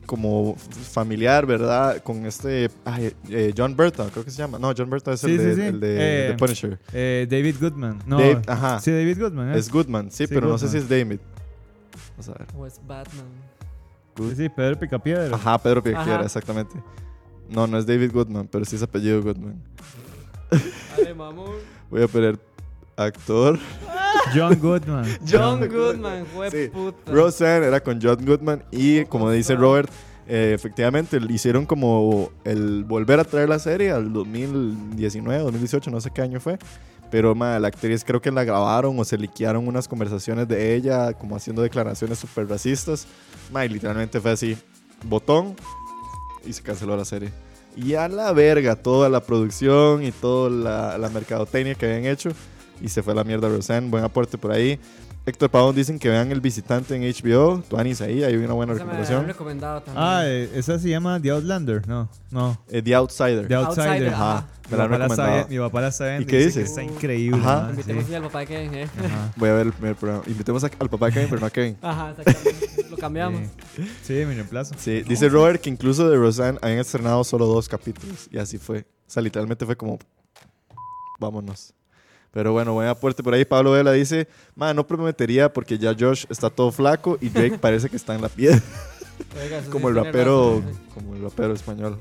como familiar, ¿verdad? Con este ay, eh, John Burton, creo que se llama. No, John Burton es el, Sí, de, sí, el de Eh, The Punisher. Eh, David Goodman. No, Dave- ajá. Sí, David Goodman. ¿eh? Es Goodman, sí, Sí, pero no sé si es David. Vamos a ver. O es Batman. Sí, sí, Pedro Picapiedra. Ajá, Pedro Picapiedra, Ajá. exactamente. No, no es David Goodman, pero sí es apellido Goodman. Dale, mamón. Voy a poner actor. John Goodman. John Goodman, Sí. puta. Roseanne era con John Goodman y como dice Robert, eh, efectivamente hicieron como el volver a traer la serie al 2019, 2018, no sé qué año fue. Pero ma, la actriz creo que la grabaron o se liquearon unas conversaciones de ella como haciendo declaraciones súper racistas. Ma, y literalmente fue así, botón y se canceló la serie. Y a la verga toda la producción y toda la, la mercadotecnia que habían hecho. Y se fue a la mierda Roseanne, buen aporte por ahí. Héctor Pavón dicen que vean El Visitante en HBO. Tuanis ahí, hay una buena recomendación. recomendado también. Ah, eh, esa se llama The Outlander. No, no. Eh, The Outsider. The Outsider. Outsider, Ajá, me la han Mi papá la está recomendado. vi- Mi papá la está viendo ¿Y qué dice está increíble. Ajá. Invitemos sí. al papá de Kevin, eh. Ajá. Voy a ver el primer programa. Invitemos a- al papá de Kevin, pero no a Kevin. Ajá, exactamente. Cambiamos. Sí. Sí, mi reemplazo. Sí, dice Robert que incluso de Roseanne habían estrenado solo dos capítulos. Y así fue. O sea, literalmente fue como. Vámonos. Pero bueno, buen aporte por ahí. Pablo Vela dice: Man, no prometería porque ya Josh está todo flaco y Drake parece que está en la piedra. Oiga, como sí el rapero. razón. Como el rapero español.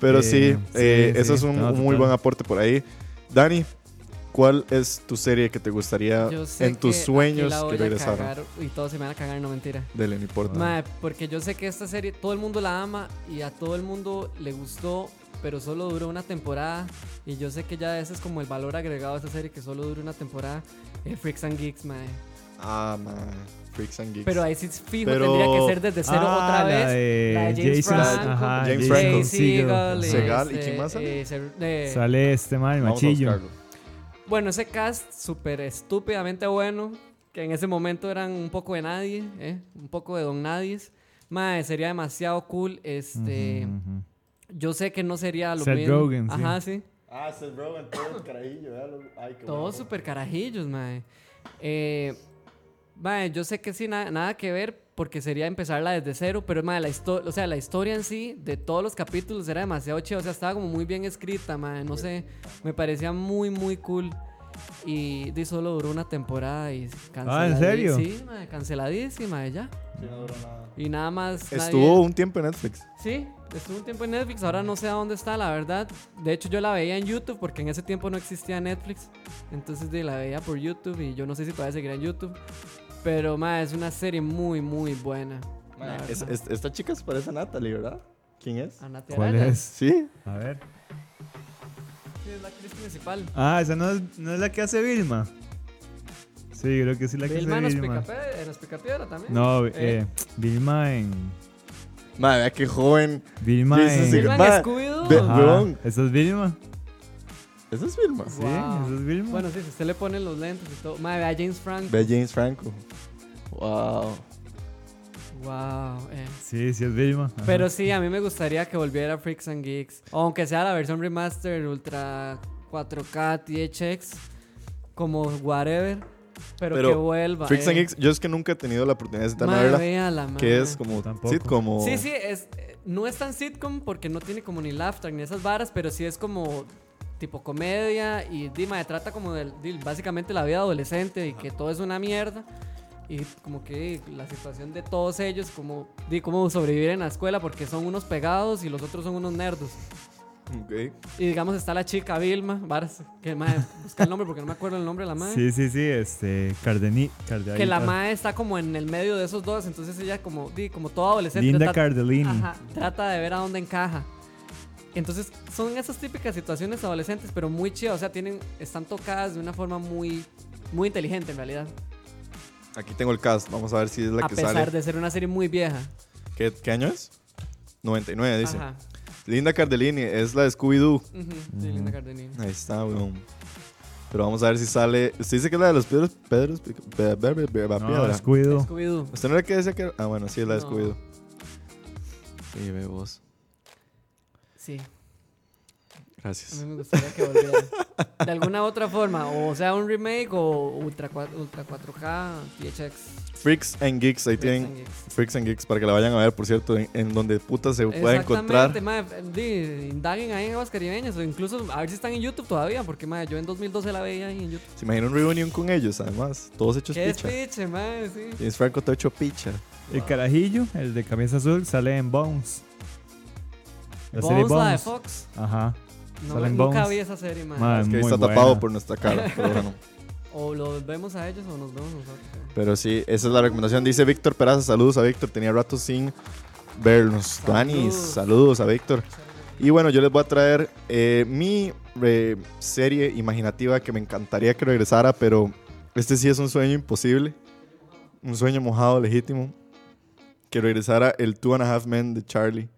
Pero Eh, sí, eh, sí, eso es un, no, muy total. buen aporte por ahí. Dani, ¿cuál es tu serie que te gustaría Yo sé en tus que aquí sueños la que regresaran? cagar Y todos se me van a cagar, no mentira. Dele, no importa. Mae, porque yo sé que esta serie todo el mundo la ama y a todo el mundo le gustó, pero solo duró una temporada. Y yo sé que ya ese es como el valor agregado de esta serie, que solo dure una temporada. Eh, Freaks and Geeks, mae. Ah, man. Freaks and Geeks. Pero ahí sí fijo, Pero- tendría que ser desde cero Ah, otra la vez. de la de James Jason- Franco. ajá, James Franco. Seagal, Seagal, ¿y este, quién más sale? eh, Ser- eh, Sale este man, el machillo. Bueno, ese cast súper estúpidamente bueno, que en ese momento eran un poco de nadie, ¿eh? un poco de don nadies. Mae, sería demasiado cool. Este, Ujú, ujú. Yo sé que no sería lo Seth mismo. Rogen, sí. Ajá, sí. Ah, Seth Rogen, todo el carajillo. véalo. Ay, qué Todos súper carajillos, mae. Eh, mae, yo sé que sí, na- nada que ver porque sería empezarla desde cero, pero mae, la historia, o sea, la historia en sí de todos los capítulos era demasiado chido, o sea, estaba como muy bien escrita, mae, no sé, me parecía muy muy cool. Y di solo duró una temporada y Ah, ¿en serio? Sí, mae, canceladísima ya. Sí, no duró nada. Y nada más nadie- Estuvo un tiempo en Netflix. Sí, estuvo un tiempo en Netflix, ahora no sé a dónde está, la verdad. De hecho, yo la veía en YouTube porque en ese tiempo no existía Netflix. Entonces de, la veía por YouTube y yo no sé si todavía seguirá en YouTube. Pero, ma, es una serie muy, muy buena. Es- es- esta chica se parece a Natalie, ¿verdad? ¿Quién es? Ana ¿Cuál Teraya. es? Sí. A ver. Sí, es la actriz principal. Ah, esa no es, no es la que hace Vilma. Sí, creo que sí la que Vilma hace Vilma. Picape- en los Picapiedra también. No, Eh. eh, Vilma en. Madre, qué joven. Vilma en. Vilma en Scooby-Doo. ¿Esa es Vilma? ¿Esa es Vilma? Sí, Wow. esa es Vilma. Bueno, sí, si usted le pone los lentes y todo. Ma, ve a James Franco. Ve a James Franco. Wow. Wow, eh. Sí, sí es Vilma. Ajá. Pero sí, a mí me gustaría que volviera Freaks and Geeks. O aunque sea la versión remaster Ultra 4K THX. Como whatever. Pero, Pero que vuelva. Freaks eh. and Geeks, yo es que nunca he tenido la oportunidad de sentarme a verla. Que es como Tampoco. sitcom o- Sí, sí, es, eh, no es tan sitcom porque no tiene como ni laugh track ni esas varas, pero sí es como tipo comedia y Dima trata como del, del- básicamente la vida adolescente y que todo es una mierda y como que la situación de todos ellos como di cómo sobrevivir en la escuela porque son unos pegados y los otros son unos nerdos. Ok. Y digamos está la chica Vilma, varas, que mae, busca el nombre porque no me acuerdo el nombre de la madre. Sí, sí, sí, este. Cardeni. Cardeni- Que la mae está como en el medio de esos dos, entonces ella como, di, como toda adolescente. Linda trata-. Ajá, trata de ver a dónde encaja. Entonces son esas típicas situaciones adolescentes, pero muy chidas, o sea, tienen, están tocadas de una forma muy, muy inteligente en realidad. Aquí tengo el cast. Vamos a ver si es la a que pesar sale. de ser una serie muy vieja. ¿Qué, qué año es? 99, dice. Ajá. Linda Cardellini es la de Scooby-Doo. Ujú, sí, Linda Cardellini. Ahí está, weón. Pero vamos a ver si sale. Usted dice que es la de los Pedros. Pedros. Pe- Pe- Pe- Pe- Pe- No. Scooby-Doo. Scooby-Doo. ¿Usted no era que decía que.? Ah, bueno, sí, es la de No. Scooby-Doo. Sí, ve vos. Sí, a Gracias. mí me gustaría que volviera. De alguna otra forma, o sea, un remake o Ultra, 4, Ultra 4K, THX. Freaks and Geeks, ahí tienen. Freaks and Geeks. Freaks and Geeks, para que la vayan a ver, por cierto, en, en donde puta se puede encontrar. Exactamente, mae, di, indaguen ahí en aguas caribeñas o incluso a ver si están en YouTube todavía, porque mae, yo en 2012 la veía ahí en YouTube. Se imagina un reunion con ellos, además. Todos hechos Qué picha. despiche, mae, sí. James Franco todo hecho picha. El carajillo, el de camisa azul, sale en Bones. La serie Bones, la de. Fox. Ajá. No, Sale en nunca Bones. vi esa serie, mae. Mae, Es que ahí muy está tapado por nuestra cara. pero bueno. O los vemos a ellos o nos vemos nosotros. Pero sí, esa es la recomendación. Dice Víctor Peraza, saludos a Víctor. Tenía rato sin vernos. Danis, saludos a Víctor. Y bueno, yo les voy a traer eh, mi eh, serie imaginativa que me encantaría que regresara, pero este sí es un sueño imposible. Un sueño mojado, legítimo. Que regresara el Two and a Half Men de Charlie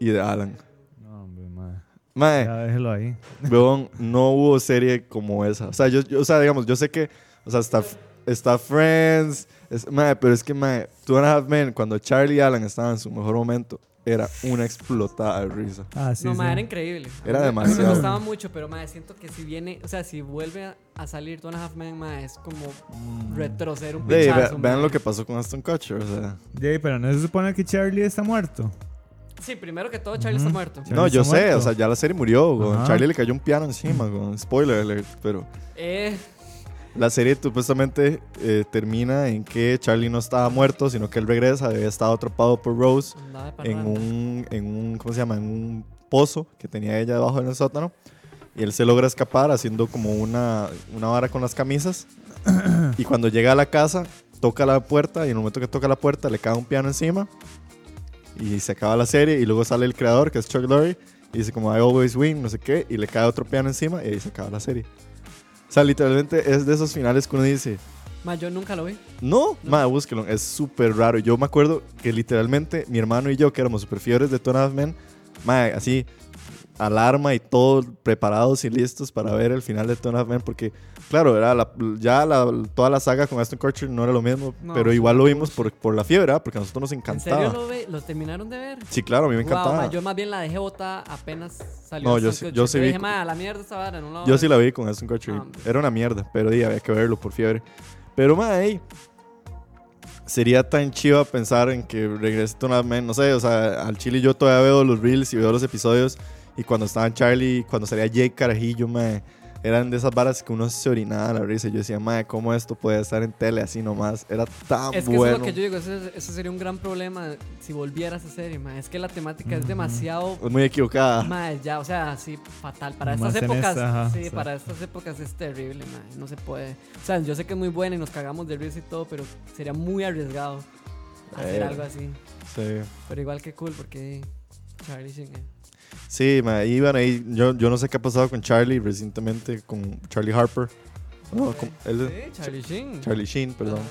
y de Alan. No, hombre, mae. Mae, Ya déjelo ahí. Weón, no hubo serie como esa. O sea, yo, yo- o sea, digamos, yo sé que, o sea, está, está Friends, es, mae, pero es que, mae, Two and a Half Men, cuando Charlie y Alan estaban en su mejor momento, era una explotada de risa. Ah, sí, no, sí. mae, era increíble. Era demasiado. me gustaba mucho, pero mae, siento que si viene, o sea, si vuelve a, salir Two and a Half Men, mae, es como retroceder un Mm. Ve, pinchazo. ve- vean lo que pasó con Aston Kutcher, o sea. Jay, pero no se supone que Charlie está muerto. Sí, primero que todo, Charlie está muerto. Charlie no, yo está sé, muerto. o sea, ya la serie murió. Ajá. Charlie le cayó un piano encima. Spoiler alert, pero Eh, la serie supuestamente eh, termina en que Charlie no estaba muerto, sino que él regresa, había estado atrapado por Rose en un, en un, ¿cómo se llama? En un pozo que tenía ella debajo en el sótano. Y él se logra escapar haciendo como una, una vara con las camisas. y cuando llega a la casa, toca la puerta y en el momento que toca la puerta le cae un piano encima. Y se acaba la serie y luego sale el creador, que es Chuck Lorre, y dice como I always win, no sé qué, y le cae otro piano encima y ahí se acaba la serie. O sea, literalmente es de esos finales que uno dice, Mae, yo nunca lo vi. no, madre, búsquelo. Es súper raro. Yo me acuerdo que literalmente mi hermano y yo, que éramos super fiebres de Two and a Half Men, madre, así, alarma y todo, preparados y listos para ver el final de Half Men, porque, claro, era la- ya la- toda la saga con Aston Kutcher no era lo mismo, No, pero igual lo vimos por, por la fiebre, ¿verdad? Porque a nosotros nos ¿En encantaba. serio lo, ve? lo terminaron de ver? Sí, claro, a mí me Wow, encantaba. mae, yo más bien la dejé botada apenas salió. No, yo sí- yo sí vi dije, cu- mae, a la mierda esta vara, no la Yo ver". sí la vi con Aston Kutcher. Ah. Era una mierda, pero di, había que verlo por fiebre. Pero, madre, sería tan chiva pensar en que regrese Two and a Half Men. No sé, o sea, al chile yo todavía veo los reels y veo los episodios. Y cuando estaban Charlie, cuando salía Jake Carajillo, madre, eran de esas varas que uno se orinaba la risa. Yo decía, madre, ¿cómo esto puede estar en tele así nomás? Era tan Es que bueno. eso es lo que yo digo, ese, ese sería un gran problema si volviera a esa serie, mae. Es que la temática es demasiado Es muy equivocada. Mae, ya, o sea, sí, fatal. Para Más estas épocas, esta, ajá, sí, sí. para estas épocas es terrible, mae. No se puede. O sea, yo sé que es muy buena y nos cagamos de risa y todo, pero sería muy arriesgado hacer Eh. algo así. Sí. Pero igual que cool, porque Charlie Sheen. Sí, ma, y bueno, ahí yo, yo no sé qué ha pasado con Charlie recientemente, con Charlie Harper. No, con- él- Sí, Charlie Sheen. Charlie Sheen, perdón. Ajá.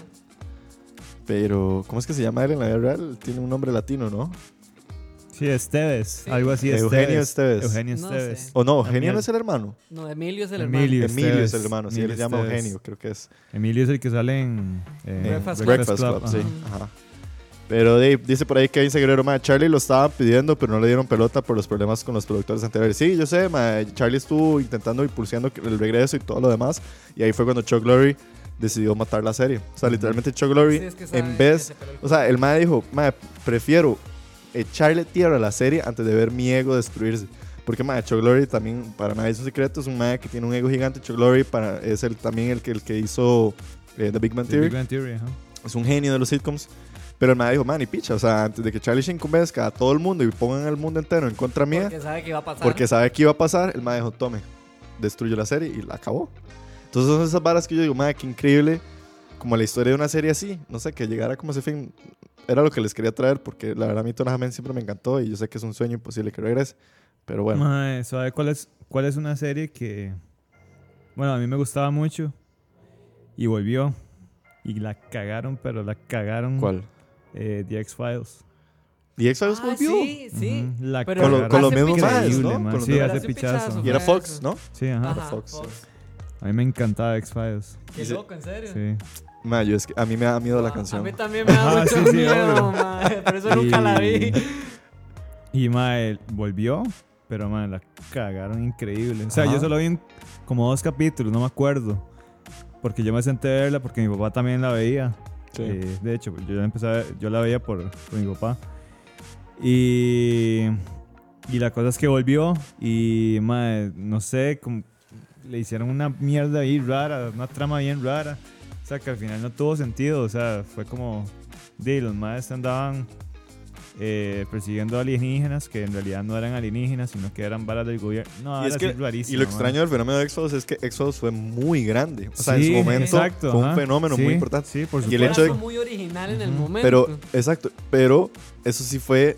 Pero, ¿cómo es que se llama él en la vida real? Tiene un nombre latino, ¿no? Sí, Esteves. Sí. Algo así. Eugenio Esteves. Eugenio No Esteves. sé. O no. Eugenio no es el hermano. No, Emilio es el Emilio. hermano. Emilio es Esteves. el hermano, sí, él Emilio se llama Esteves. Eugenio, creo que es. Emilio es el que sale en eh, En Breakfast Breakfast, Club, sí. Ajá. Pero Dave, dice por ahí que Kevin Guerrero, ma, Charlie lo estaban pidiendo, pero no le dieron pelota por los problemas con los productores anteriores. Sí, yo sé, ma, Charlie estuvo intentando impulsando el regreso y todo lo demás. Y ahí fue cuando Chuck Lorre decidió matar la serie. O sea, literalmente Chuck Lorre, Sí, es que en vez O sea, el mae dijo, mae, prefiero echarle tierra a la serie antes de ver mi ego destruirse. Porque, mae, Chuck Lorre también, para nadie es un secreto, es un mae que tiene un ego gigante. Chuck Lorre para, es el, también el que, el que hizo eh, The Big Bang The Theory. Big Bang Theory, ajá. Es un genio de los sitcoms. Pero el mae dijo, man, y picha, o sea, antes de que Charlie Sheen convenzca a todo el mundo y pongan al mundo entero en contra mía, Porque sabe que iba a pasar. porque sabe que iba a pasar, el mae dijo, tome, destruyo la serie y la acabó. Entonces son esas varas que yo digo, mae, qué increíble, como la historia de una serie así, no sé, que llegara como ese fin, era lo que les quería traer, porque la verdad a mí Tona Hamen siempre me encantó y yo sé que es un sueño imposible que regrese, pero bueno. Mae, ¿sabe cuál es, cuál es una serie que, bueno, a mí me gustaba mucho y volvió y la cagaron, pero la cagaron. ¿Cuál? Eh, The X-Files. ¿Y X-Files Ah, volvió? sí, sí. Ujú, La Pero Con, lo- cagaron. con los mismos Increíble, ¿no? man. Con Sí, hace pichazo. pichazo. Y era Fox. ¿no? Sí, ajá. Ajá, Fox, Fox. sí. A mí me encantaba X-Files. Qué loco, en serio. Sí. Ma, yo es que a mí me da miedo la Ah, canción. A mí también me da Ah, mucho sí, sí, miedo, mae, Por eso nunca la vi. Y mae, volvió, pero mae, la cagaron increíble. O sea, Ajá. yo solo vi un- como dos capítulos, no me acuerdo. Porque yo me senté a verla porque mi papá también la veía. Eh, de hecho, yo la empecé a ver- yo la veía por, por mi papá. Y, y la cosa es que volvió y mae, no sé, como le hicieron una mierda ahí rara, una trama bien rara. O sea, que al final no tuvo sentido. O sea, fue como, de los maes andaban eh, persiguiendo alienígenas que en realidad no eran alienígenas, sino que eran balas del gobierno. No, Y es que- Y lo extraño del fenómeno de Exodus es que Exodus fue muy grande. O sea, en Sí, su momento exacto, fue un ajá. fenómeno muy Sí, importante. Sí, por Y el supuesto. hecho de- muy original en el momento. Pero, exacto, pero eso sí fue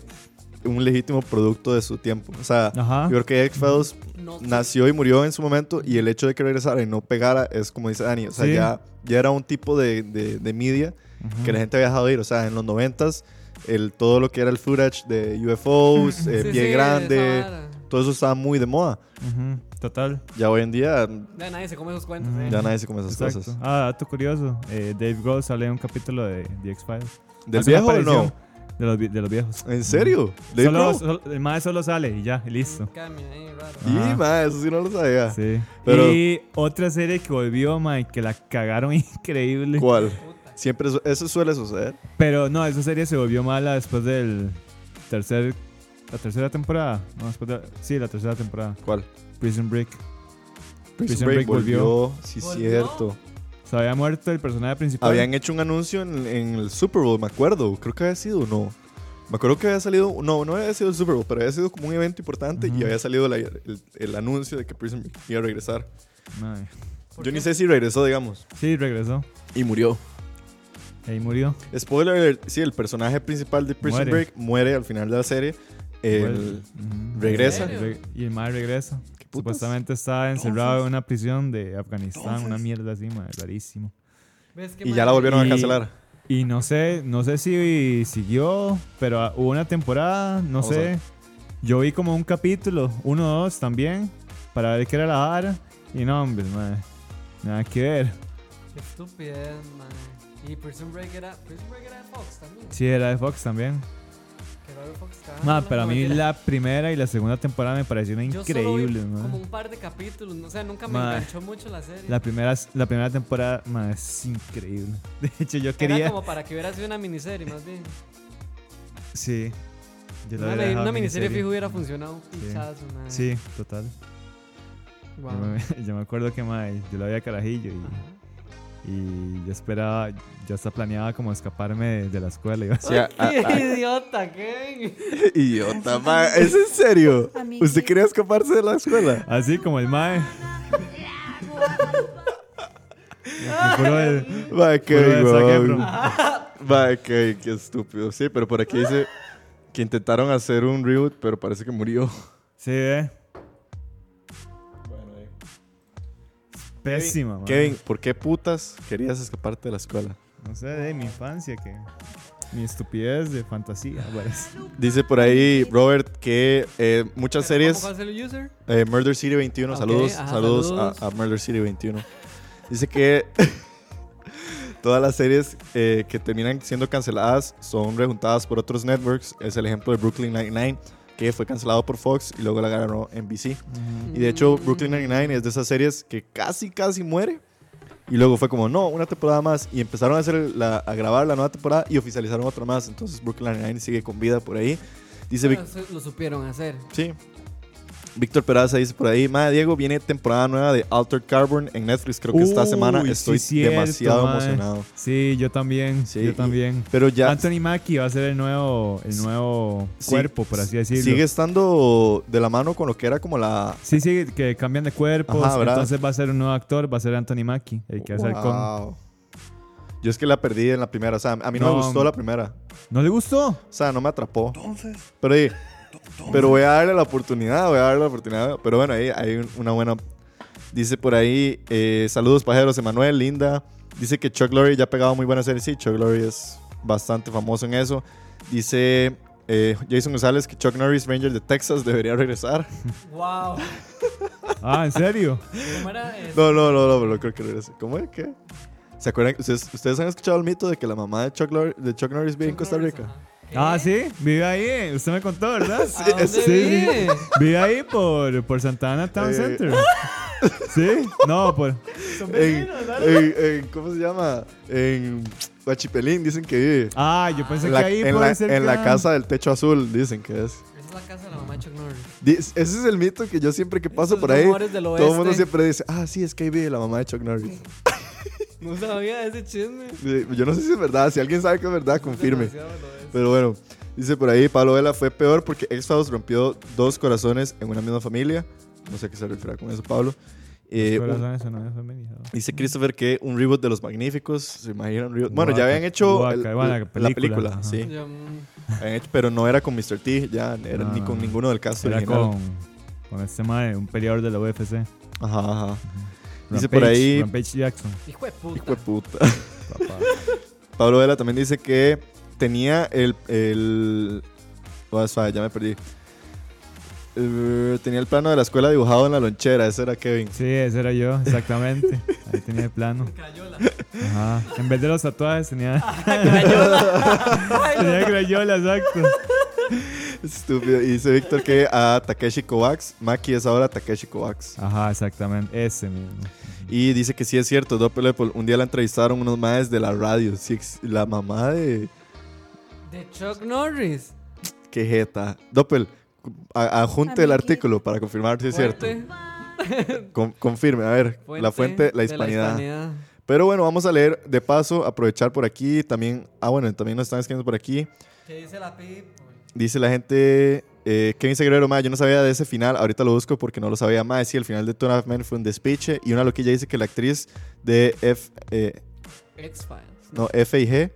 un legítimo producto de su tiempo. O sea, Ajá. yo creo que X-Files No nació y murió en su momento y el hecho de que regresara y no pegara es como dice Dani, o sea, Sí. ya, ya era un tipo de, de, de media Ujú. que la gente había dejado de ir. O sea, en los noventas, el, todo lo que era el footage de UFOs, eh, Sí, pie sí, grande, esa todo eso estaba muy de moda. Total. Ya hoy en día Ya nadie se come esos cuentos. Eh. ya nadie se come esas Exacto. cosas. Ah, dato curioso. eh, Dave Grohl sale en un capítulo de The X-Files. ¿Del viejo o no? De los, de los viejos. ¿En serio? ¿Dave Solo, Grohl? solo- el mae solo sale y ya, y listo. Y, Ajá. ma, eso sí no lo sabía. Sí. Pero- Y otra serie que volvió, mae, que la cagaron increíble. ¿Cuál? Siempre su- eso suele suceder. Pero no, esa serie se volvió mala después del tercer... La tercera temporada. No, después de, sí, la tercera temporada. ¿Cuál? Prison Break. Prison, Prison Break, Break volvió. volvió. Sí, ¿Volvió? cierto. Se había muerto el personaje principal. Habían hecho un anuncio en, en el Super Bowl, me acuerdo. Creo que había sido, no. Me acuerdo que había salido, no, no había sido el Super Bowl, pero había sido como un evento importante y había salido la- el, el anuncio de que Prison Break iba a regresar. Mae. ¿Por Yo qué? ni sé si regresó, digamos. Sí, regresó. Y murió. Ahí murió. Spoiler alert, sí, el personaje principal de Prison Muere. Break muere al final de la serie. El- Ujú. regresa. Y el mae regresa. Supuestamente estaba encerrado en una prisión de Afganistán, una mierda así, mae, rarísimo. ¿Ves qué Y ya la volvieron a cancelar. Y no sé, no sé si siguió, pero ah, hubo una temporada, no Vamos sé. Yo vi como un capítulo, uno o dos también, para ver qué era la vara. Y no, hombre, mae, nada que ver. Qué estupidez, man. Y Prison Break era. Prison Break era de Fox también. Sí, era de Fox también. Que Fox estaba Ma, dando pero a mí la primera y la segunda temporada me parecieron Yo solo vi increíbles. Como un par de capítulos. O sea, nunca me Ma. enganchó mucho la serie. La primera, la primera temporada, es increíble. De hecho, yo Era quería... como para que hubiera sido una miniserie, más bien. Sí. Yo la Una, miniserie fijo hubiera funcionado un Sí. total. Wow. Yo, me, yo me acuerdo que mae, yo la veía carajillo y, y yo esperaba, yo hasta planeaba como escaparme de, de la escuela. Iba Sí, a- a- ¡Qué a- idiota, Kevin! Idiota, ma. ¿Es en serio? ¿Usted quería escaparse de la escuela? Así como el mae. Va, Efron. Va, qué, qué estúpido. Sí, pero por aquí dice que intentaron hacer un reboot, pero parece que murió. Sí, eh. Pésima. Kevin, ¿por qué putas querías escaparte de la escuela? No sé, de mi infancia, que mi estupidez de fantasía, parece. Dice por ahí Robert que eh, muchas series, ¿Cómo va a ser el user? eh, Murder City 21, Ok, saludos, ajá, saludos, saludos. A, a Murder City 21. Dice que todas las series eh, que terminan siendo canceladas son rejuntadas por otros networks. Es el ejemplo de Brooklyn Nine-Nine, que fue cancelado por Fox y luego la ganó NBC. Y de hecho. Brooklyn Nine-Nine es de esas series que casi, casi muere. Y luego fue como, no, una temporada más. Y empezaron a, hacer la- a grabar la nueva temporada y oficializaron otra más. Entonces, Brooklyn Nine-Nine sigue con vida por ahí. Dice, Bueno, lo supieron hacer. sí. Víctor Peraza dice por ahí, Madre Diego, viene temporada nueva de Altered Carbon en Netflix. Creo que esta semana sí, estoy cierto, demasiado emocionado. Sí, yo también. Sí, yo y- también. Pero ya Anthony Mackie va a ser el nuevo, el nuevo Sí, cuerpo, por así decirlo. sigue estando de la mano con lo que era como la... Sí, sí, que cambian de cuerpos. Ajá, ¿verdad? entonces va a ser un nuevo actor, va a ser Anthony Mackie, el que hace el con. Wow. Yo es que la perdí en la primera. O sea, a mí no, No, me gustó la primera. ¿No le gustó? O sea, no me atrapó. Pero, ahí- pero voy a darle la oportunidad, voy a darle la oportunidad. Pero bueno, ahí hay un- una buena... Dice por ahí, eh, saludos pajeros, Emanuel, linda. Dice que Chuck Lorre ya ha pegado muy buena serie. Sí, Chuck Lorre es bastante famoso en eso. Dice eh, Jason González que Chuck Norris, Ranger de Texas, debería regresar. ¡Wow! Ah, ¿en serio? ¿Cómo era? No, no, no, no, no creo que así. ¿Cómo es que? ¿Se acuerdan? ¿Ustedes, ustedes han escuchado el mito de que la mamá de Chuck, Lor- de Chuck Norris vive en Costa Rica? Ah, sí, vive ahí. Usted me contó, ¿verdad? ¿A dónde sí, sí. vive? Ahí por, por Santa Ana Town Eh. Center. ¿Sí? No, por. En, en- en- ¿Cómo se llama? En Huachipelín dicen que vive. Ah, yo pensé En que ahí en puede la- ser. en la que- casa del techo azul dicen que es. Esa es la casa de la mamá de Chuck Norris. Di- Ese es el mito que yo siempre que paso Esos por ahí, rumores del todo el mundo oeste. siempre dice, ah, sí, es que ahí vive la mamá de Chuck Norris. No sabía de ese chisme. Eh, Yo no sé si es verdad, si alguien sabe que es verdad, confirme. Demasiado lo es. Pero bueno, dice por ahí, Pablo Vela fue peor porque X-Files rompió dos corazones en una misma familia. No sé a qué se refiere con eso, Pablo. Eh, un- Corazones en una familia. dice Christopher que un reboot de Los Magníficos, ¿se imaginan? un reboot? Bueno, ya habían hecho guaca, el- bueno, la la película, ajá. sí. Ya, Habían hecho- pero no era con Mr. T, ya era No, ni con no. ninguno del cast Era original. con, con este mae, un peleador de la UFC. Ajá, ajá. Dice Rampage, por ahí, Rampage Jackson. Hijo de puta. hijo de puta. Papá. Pablo Vela también dice que tenía el. el oh, suave, ya me perdí. Eh, tenía el plano de la escuela dibujado en la lonchera, ese era Kevin. Sí, ese era yo, exactamente. Ahí tenía el plano. Crayola. Ajá. En vez de los tatuajes tenía, Crayola. tenía crayola, exacto. Estúpido. Y dice Víctor que a Takeshi Kovacs, Maki es ahora Takeshi Kovacs. Ajá, exactamente. Ese mismo. Y dice que sí es cierto, Doppel Apple, un día la entrevistaron unos madres de la radio. Sí, la mamá de. De Chuck Norris. Qué jeta. Doppel, a- adjunte el artículo para confirmar si es cierto. Con- confirme, a ver, la fuente, la hispanidad. hispanidad. Pero bueno, vamos a leer de paso, aprovechar por aquí. También, ah, bueno, también nos están escribiendo por aquí. ¿Qué dice la pip? Dice la gente, eh, Kevin Segredo, ma, yo no sabía de ese final, ahorita lo busco porque no lo sabía más. Sí, el final de Two and a Half Men fue un despiche. Y una loquilla dice que la actriz de F, eh, X-Files. no, F&G,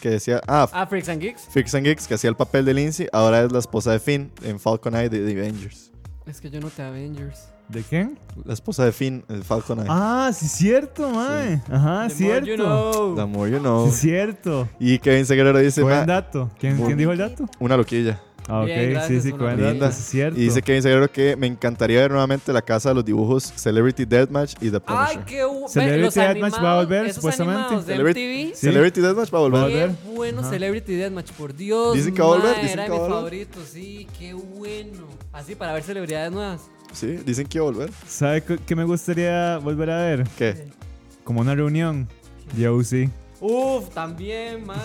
que decía, ah, Ah, Freaks and Geeks. Freaks and Geeks, que hacía el papel de Lindsay, ahora es la esposa de Finn en Falcon Eye de The Avengers. Es que yo no te Avengers. ¿De quién? La esposa de Finn en Falcon Eye. Ah, sí, cierto, mae. Ajá, The more cierto. you know. The more you know. Sí, cierto. Y Kevin Segredo dice, Buen dato. ¿Quién, Muy- ¿quién dijo el dato? una loquilla. Ah, ok, Bien, sí, gracias, sí, dato. Sí, es cierto. Y dice Kevin Segredo que me encantaría ver nuevamente la casa de los dibujos Celebrity Deathmatch y The Punisher. Ay, qué bu- Celebrity Deathmatch va a volver, supuestamente. Celebrity-. Sí. Celebrity Deathmatch va a volver. Va a Qué bueno Ajá. Celebrity Deathmatch, por Dios. Dicen que va a volver, dicen Era que mi va a volver. favorito, sí, qué bueno. Así para ver celebridades nuevas. Sí, dicen que iba a volver. ¿Sabe qué qué me gustaría volver a ver? ¿Qué? Como una reunión. Yo sí. Uf, también, mae.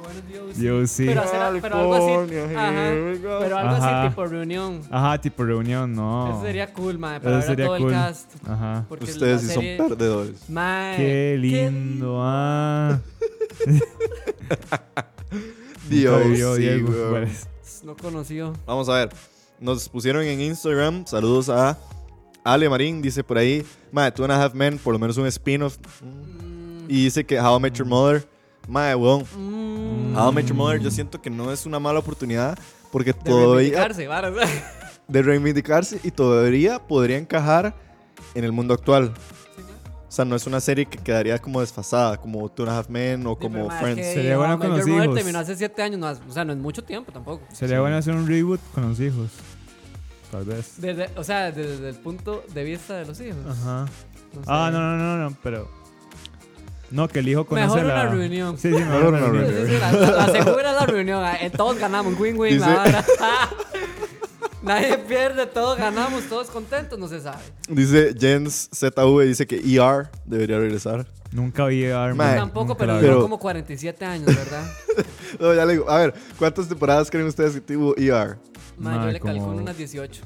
Qué bueno Dios. Yo sí. Pero, hacer- pero algo así. California, Ajá. here we go. Pero algo Ajá. así tipo reunión. Ajá, tipo reunión, no. Eso sería cool, mae. Para Eso ver a todo cool. el cast. Ajá. Porque Ustedes sí serie- son perdedores. Mae. Qué lindo, ah. Dios, sí, Diego, weón. pues. No conoció. Vamos a ver. Nos pusieron en Instagram. Saludos a Ale Marín. Dice por ahí. Madre, Two and a Half Men, por lo menos un spin-off. Mm, Y dice que How I Met Your Mother. Madre, weón. mm, How I Met Your Mother, yo siento que no es una mala oportunidad. Porque de todavía. reivindicarse. De reivindicarse y todavía podría encajar en el mundo actual. O sea, no es una serie que quedaría como desfasada, como Two and a Half Men o como Friends. Sería bueno con los hijos. terminó hace 7 años, no, o sea, no es mucho tiempo tampoco. Sería bueno hacer un reboot con los hijos. Tal vez. Desde, o sea, desde, desde el punto de vista de los hijos. Ajá. No sé. Ah, no, no, no, no, pero. No, que el hijo conoce Mejor la... una reunión. Sí, sí, mejor una reunión. sí, sí, la, la, la segura es la reunión. eh, Todos ganamos, win-win. la Dice-. Nadie pierde, todos ganamos, todos contentos, no se sabe. Dice Jens ZV, dice que ER debería regresar. Nunca vi a Mae, Tampoco, nunca pero duró Pero- como 47 años, ¿verdad? No, ya le digo, a ver, ¿cuántas temporadas creen ustedes que tuvo ER? Ma, yo Mae, le calculo como- unas 18.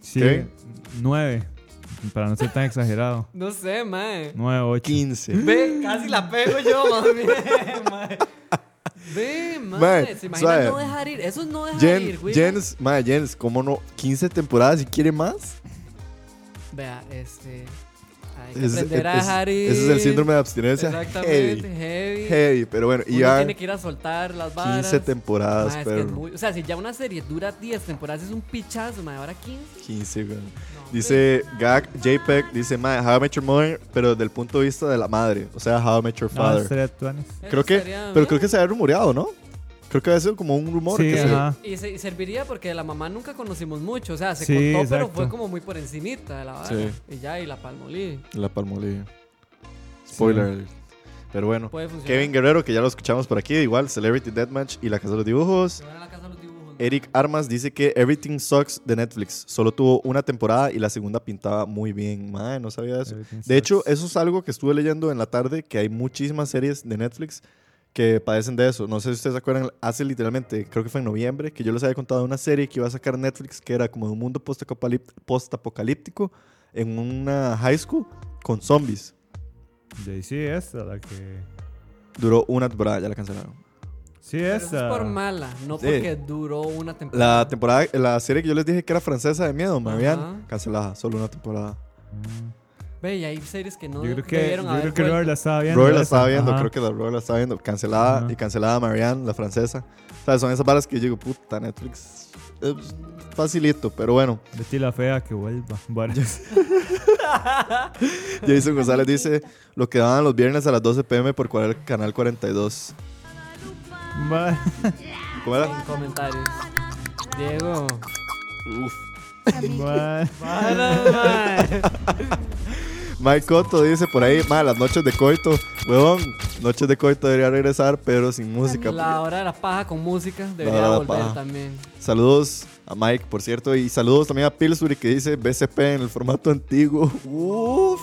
Sí, ¿Qué? nueve. Para no ser tan exagerado. No sé, mae. Nueve, ocho. 15. Ve, casi la pego yo, más bien, mae. Ve, mae. Mae, ¿Se imagina no dejar ir? Eso es no dejar Jen, ir, güey. Jens, madre, Jens, ¿cómo no? 15 temporadas y quiere más. Vea, este. Hay que aprender a es- dejar ir. ese es el síndrome de abstinencia. Exactamente, Heavy. heavy. Heavy, pero bueno, Uno ER, tiene que ir a soltar las varas. 15 temporadas, Ma, es que es pero. muy- o sea, si ya una serie dura 10 temporadas es un pichazo, ma, ahora 15. 15, güey. No, Dice Gag JPEG, dice, madre, How I Met Your Mother, pero desde el punto de vista de la madre. O sea, How I Met Your No, Father. hombre. creo que, pero creo que se había rumoreado, ¿no? Creo que va a ser como un rumor. Sí, que se-. Y, se- y serviría porque de la mamá nunca conocimos mucho. O sea, se Sí, contó, pero fue como muy por encimita de la vara. Sí. Y ya, y la palmolí. La palmolía. Spoiler. Pero bueno. Puede funcionar. Kevin Guerrero, que ya lo escuchamos por aquí, igual, Celebrity Deathmatch y La Casa de los Dibujos. Se van a la casa de los dibujos. Eric Armas dice que Everything Sucks de Netflix solo tuvo una temporada y la segunda pintaba muy bien. Madre, no sabía eso. Everything De hecho, eso es algo que estuve leyendo en la tarde, que hay muchísimas series de Netflix que padecen de eso. No sé si ustedes se acuerdan, hace literalmente, creo que fue en noviembre, que yo les había contado de una serie que iba a sacar Netflix que era como de un mundo postapocalíptico en una high school con zombies. De- sí, esta, la que. Duró una temporada, ya la cancelaron. Sí, eso esta. es por mala, no Sí. porque duró una temporada. La temporada, la serie que yo les dije que era francesa de miedo, Marianne, Ajá. cancelada, solo una temporada. Mm. Ve, y hay series que no Yo creo que, debieron yo creo que Robert la estaba viendo. Robert la estaba viendo, Ajá. creo que la Robert la estaba viendo, cancelada Ajá. y cancelada Marianne, la francesa. O sea, son esas balas que yo digo, puta, Netflix. Es facilito, pero bueno. Betty la fea que vuelva. Bueno, Jason González dice, lo que daban los viernes a las 12 pm por cual- Canal 42. va- ¿Cómo era? En comentarios. Diego. Uf. Mike Cotto dice por ahí, ma, las noches de coito, huevón, noches de coito debería regresar, pero sin música. La hora de la paja con música debería de volver paja. también. Saludos a Mike, por cierto, y saludos también a Pillsbury que dice BCP en el formato antiguo. Uf.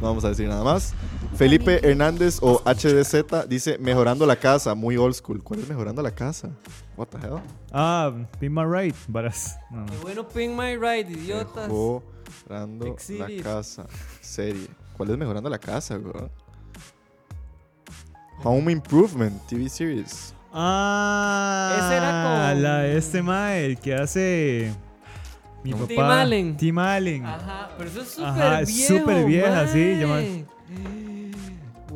No vamos a decir nada más. Felipe Hernández o HDZ dice mejorando la casa, muy old school. ¿Cuál es mejorando la casa? What the hell? Ah, Be My Right. Varas. No. Qué bueno Ping My Ride, idiotas. Mejorando la casa. Serie. ¿Cuál es mejorando la casa, bro? Home Improvement, TV series. Ah, Ese era con- la de este mae, el que hace. Mi Tim papá. Allen. Tim Allen. Ajá, pero eso es súper viejo. súper vieja, sí, yo.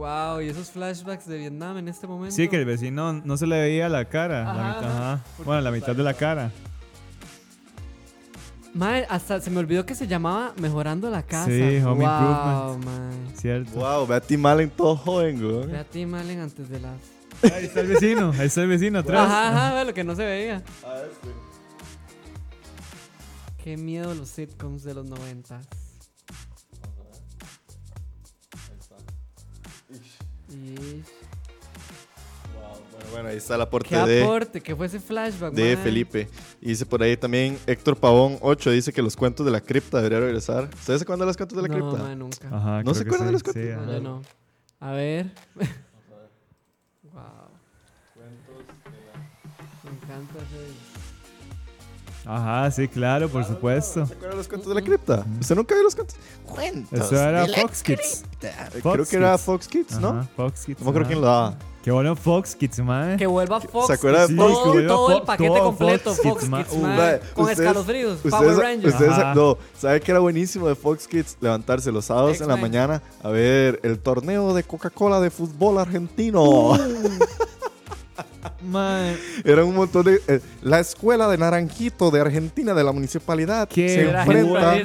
Wow, y esos flashbacks de Vietnam en este momento. Sí, que el vecino no se le veía la cara. la Ajá, mitad, ajá. Bueno, la mitad de la cara. Mae, hasta se me olvidó que se llamaba Mejorando la Casa. Sí, Home wow, Improvement. Cierto. Wow, ve a Tim Allen todo joven, güey. Ve a Tim Allen antes de las. Ahí está el vecino. Ahí está el vecino atrás. Ajá, ajá, ve lo que no se veía. Qué miedo los sitcoms de los 90. Y Bueno, bueno, ahí está el aporte qué de, aporte, que fue ese flashback. de. Felipe. Y dice por ahí también Héctor Pavón 8 dice que los cuentos de la cripta deberían regresar. ¿Ustedes se acuerdan de los cuentos de la no, cripta? mae, nunca. Ajá, ¿No se acuerdan de los cuentos? sí, No, yo no. A ver. wow. Me encanta ese. Ajá, sí, claro, por supuesto. ¿Se acuerdan de los cuentos de la cripta? ¿Usted nunca vio los cuentos? Cuentos. Eso era de la Fox Kids. cripta. Creo Fox que era Kids. Fox Kids, ¿no? Ajá, Fox Kids. No me acuerdo quién lo daba. Qué bueno Fox Kids, mae. Que vuelva Fox. ¿Se acuerda de Sí, Fox todo, que vuelva todo el paquete todo completo, Fox Fox Kids, Kids, Uh, mae, Mae, con ustedes- escalofríos, Ustedes, Power Rangers. ustedes- Ajá. no, ¿sabe que era buenísimo de Fox Kids? Levantarse los sábados en la X-Men. mañana a ver el torneo de Coca-Cola de fútbol argentino. Eran un montón de... eh, la escuela de Naranjito de Argentina de la municipalidad qué se Era enfrenta...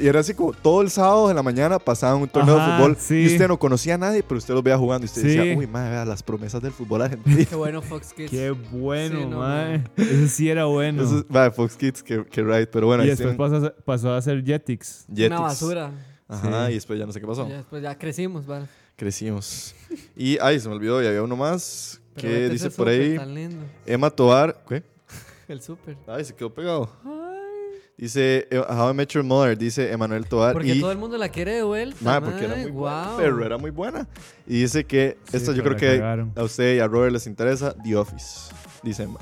Y era así como todo el sábado en la mañana pasaban un torneo Ajá, de fútbol sí. y usted no conocía a nadie, pero usted los veía jugando y usted Sí. decía, uy, madre, las promesas del fútbol argentino. Qué bueno Fox Kids. Qué bueno, Sí, no. Eso sí era bueno. Eso Fox Kids, que, que right, pero bueno, y después tienen pasó a, ser- pasó a ser Jetix. Jetix. Una basura. Ajá, Sí. y después ya no sé qué pasó. Ya después ya crecimos, ¿vale? Crecimos. Y, ay, se me olvidó, y había uno más Pero que vete dice por ahí, Tan lindo. Emma Tobar, ¿qué? El súper. Ay, se quedó pegado. Dice, eh, How I Met Your Mother, dice Emanuel Tobar. Porque y, todo el mundo la quiere de vuelta. Mae, porque era muy buena, pero era muy buena. Y dice que, Sí, esta yo creo que cagaron. a usted y a Robert les interesa, The Office, dice Em-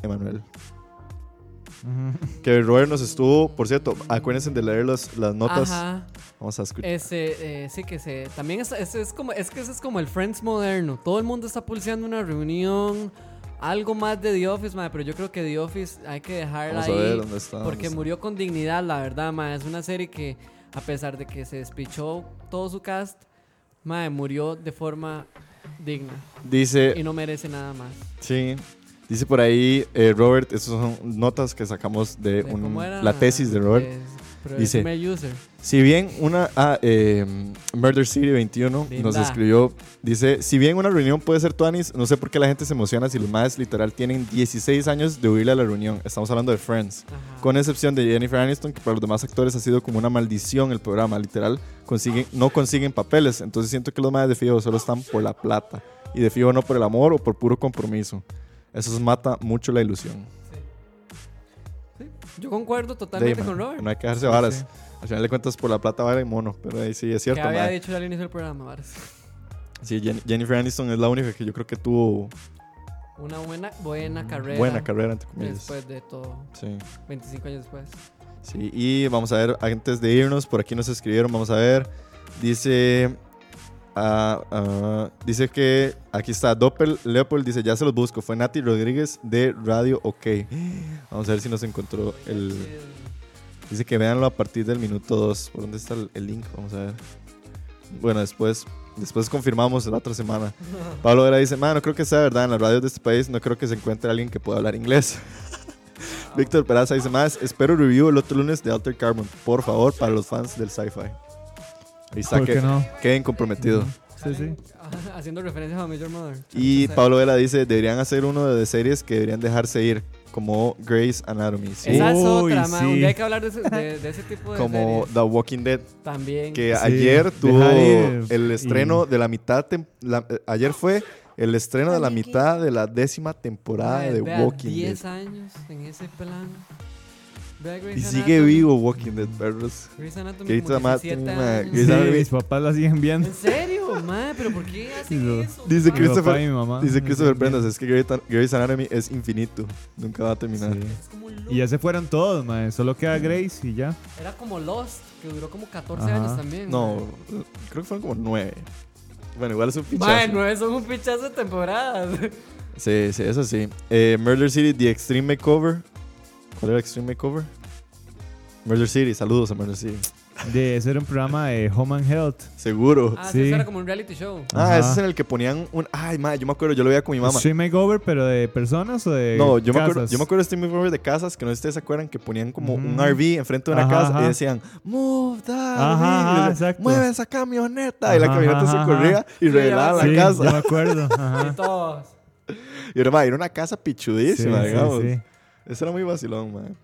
Emanuel. Ujú. Que Robert nos estuvo, por cierto, acuérdense de leer las, las notas. Ajá. Vamos a escuchar. Ese, eh, sí que se. También es, es, es como, es que ese es como el Friends moderno. Todo el mundo está pulseando una reunión. Algo más de The Office, mae, pero yo creo que The Office hay que dejarla Vamos a ahí. ver dónde está. Porque dónde está. murió con dignidad, la verdad, mae. Es una serie que, a pesar de que se despichó todo su cast, mae, murió de forma digna. Dice, Y no merece nada más. sí, dice por ahí, eh, Robert, esas son notas que sacamos de De un- la tesis de Robert. de- Dice- user. Si bien una. Ah, eh, Murder City 21 nos Linda. escribió. Dice: Si bien una reunión puede ser tuanis, no sé por qué la gente se emociona si los más literal tienen 16 años de huirle a la reunión. Estamos hablando de Friends. Ajá. Con excepción de Jennifer Aniston, que para los demás actores ha sido como una maldición el programa. Literal, consiguen, no consiguen papeles. Entonces siento que los más de Fijo solo están por la plata. Y de Fijo no por el amor o por puro compromiso. Eso mata mucho la ilusión. Yo concuerdo totalmente con Robert. no hay que dejarse varas. Al final de cuentas, por la plata vale y mono. Pero ahí sí es que cierto. había mae. dicho al inicio del programa, varas. Sí, Jen- Jennifer Aniston es la única que yo creo que tuvo Una buena, buena carrera. buena carrera, entre comillas. Después de todo. Sí, 25 años después. sí. Y vamos a ver, antes de irnos, por aquí nos escribieron, vamos a ver. Dice. Ah, ah, dice que aquí está Doppel Leopold. Dice: Ya se los busco. Fue Nati Rodríguez de Radio OK. Vamos a ver si nos encontró el. Dice que véanlo a partir del minuto 2. ¿Por dónde está el, el link? Vamos a ver. Bueno, después, después confirmamos la otra semana. Pablo Vera dice, mano, no creo que sea verdad. En las radios de este país no creo que se encuentre alguien que pueda hablar inglés. Víctor Peraza dice, más, espero review el otro lunes de Alter Carbon. Por favor, para los fans del sci-fi. Ahí está, ¿Por que qué no? queden comprometidos. Sí, sí. Haciendo referencia a Major Mother. Y Pablo Vela dice, deberían hacer uno de series que deberían dejarse ir, como Grey's Anatomy. Sí, Esa es Uy, otra, man. Un sí. día hay que hablar de ese, de, de ese tipo de como series. The Walking Dead. También. que Sí, ayer tuvo dejar ir el y- estreno de la mitad. tem- la- eh, ayer fue el estreno de la mitad de la décima temporada de vea, Walking 10 Dead. años en ese plan. Grey's Y sigue Anatomy. vivo Walking Dead, perros. Grey's Anatomy Grey's como Anatomy, 17 mae, años. Grey's Sí, Anatomy. mis papás la siguen viendo. ¿En serio, mae? ¿Pero por qué hacen Sí, eso? Dice? Mi papá Christopher- y mi mamá. Dice Christopher Prendas, es que Grey's Grey's Anatomy es infinito. Nunca va a terminar. Sí. Es como un Y loop. ya se fueron todos, mae. Solo queda Grace y ya. Era como Lost, que duró como 14 Ajá. años también. No, creo que fueron como nueve. Bueno, igual es un pichazo. Mae, nueve son un pichazo de temporadas. Sí, sí, eso sí. Eh, Murder City, The Extreme Makeover. ¿Cuál era Extreme Makeover? Murder City, saludos a Murder City. De ese era un programa de Home and Health. Seguro. Ah, sí. Eso era como un reality show. Ah, Ajá. ese es en el que ponían un. Ay, madre, yo me acuerdo, yo lo veía con mi mamá. Stream Makeover, pero de personas o de. No, yo me, acuerdo, yo me acuerdo de Stream Makeover de casas, que no sé si ustedes se acuerdan, que ponían como un Ujú. RV enfrente de una Ajá, casa y decían, Move that Ajá, RV", ajá, y decían, exacto. Mueve esa camioneta. y la camioneta se corría y Sí, revelaba Sí, la yo me casa. acuerdo. Ajá. Y todos. Y era, madre, era una casa pichudísima, sí, digamos. sí. Eso era muy vacilón, man.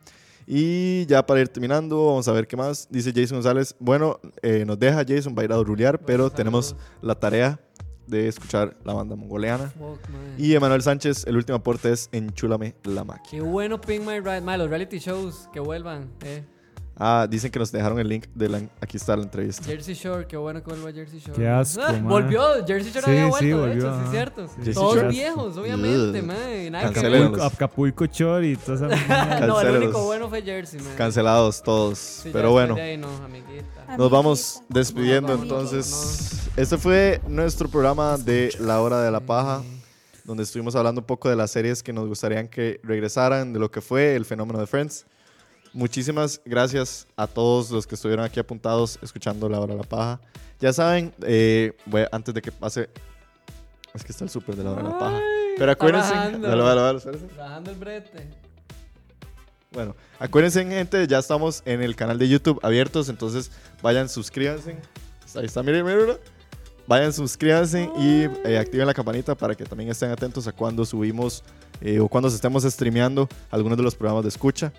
Y ya para ir terminando, vamos a ver qué más. Dice Jason González. Bueno, eh, nos deja Jason, va a ir a rulear, pero Bueno, tenemos saludos. la tarea de escuchar la banda mongoleana. Fuck. Y Emanuel Sánchez, el último aporte es Enchúlame la máquina. Qué bueno Pink My Ride. Mae, los reality shows que vuelvan. Eh. Ah, dicen que nos dejaron el link de la. Aquí está la entrevista. Jersey Shore, qué bueno que vuelva Jersey Shore. Qué asco, Ah, volvió, Jersey Shore Sí, había sí, vuelto, de volvió, hecho, sí es cierto. Jersey Todos Shore. viejos, obviamente, man. Acapulco, Acapulco Chori y toda esa mierda. no, el único bueno fue Jersey, man. Cancelados todos. Sí, pero bueno, de ahí no, amiguita. nos vamos despidiendo Nos vamos, entonces. Este fue nuestro programa de La Hora de la Paja. donde estuvimos hablando un poco de las series que nos gustarían que regresaran, de lo que fue el fenómeno de Friends. Muchísimas gracias a todos los que estuvieron aquí apuntados escuchando La Hora de la Paja. Ya saben, eh, voy antes de que pase... Es que está el súper de La Hora de la Paja. Pero acuérdense... bajando. Dale, dale, dale, espérese. Bajando el brete. Bueno, acuérdense, gente, ya estamos en el canal de YouTube abiertos, entonces vayan, suscríbanse. Ahí está, miren, miren. Vayan, suscríbanse y eh, activen la campanita para que también estén atentos a cuando subimos eh, o cuando estemos streameando algunos de los programas de escucha.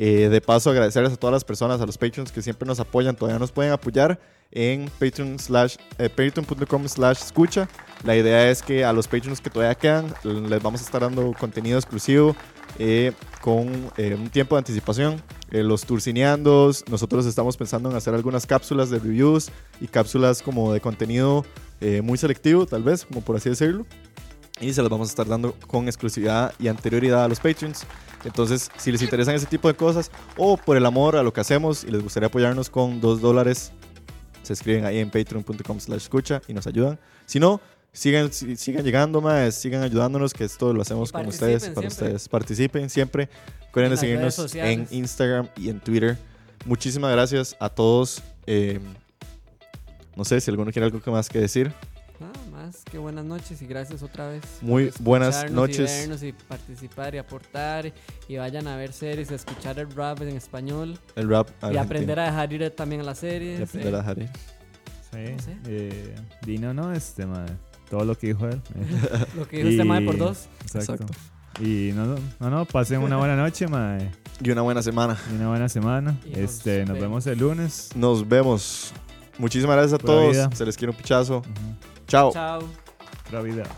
Eh, de paso, agradecerles a todas las personas, a los patrons que siempre nos apoyan, todavía nos pueden apoyar en patreon slash, eh, patreon.com slash escucha. La idea es que a los patrons que todavía quedan les vamos a estar dando contenido exclusivo eh, con un tiempo de anticipación. Los turcineandos, nosotros estamos pensando en hacer algunas cápsulas de reviews y cápsulas como de contenido muy selectivo, tal vez, como por así decirlo. Y se las vamos a estar dando con exclusividad y anterioridad a los patrons. Entonces, si les interesan ese tipo de cosas o por el amor a lo que hacemos y les gustaría apoyarnos con dos dólares, se escriben ahí en patreon.com slash escucha y nos ayudan. Si no, sigan, si- sigan llegando más, sigan ayudándonos, que esto lo hacemos con ustedes, para siempre. ustedes. Participen siempre. Recuerden En seguirnos en. Instagram y en Twitter. Muchísimas gracias a todos. Eh, no sé si alguno quiere algo más que decir. Más. que buenas noches y gracias otra vez. por Muy buenas noches. Y vernos y participar y aportar y vayan a ver series, a escuchar el rap en español El rap. y aprender a dejar ir también a las series. Y aprender a eh. dejar ir. Sí. No sé. Eh, Dino, no, este, madre. Todo lo que dijo él. Lo que dijo este mae por Y- dos. Exacto. Exacto. Y no, no, no, pasen una buena noche, madre. Y una buena semana. Y una buena semana. Y nos este, nos vemos. vemos el lunes. Nos vemos. Muchísimas gracias a Pura todos. vida. Se les quiere un pichazo. Ujú. Chao. Chao. Navidad.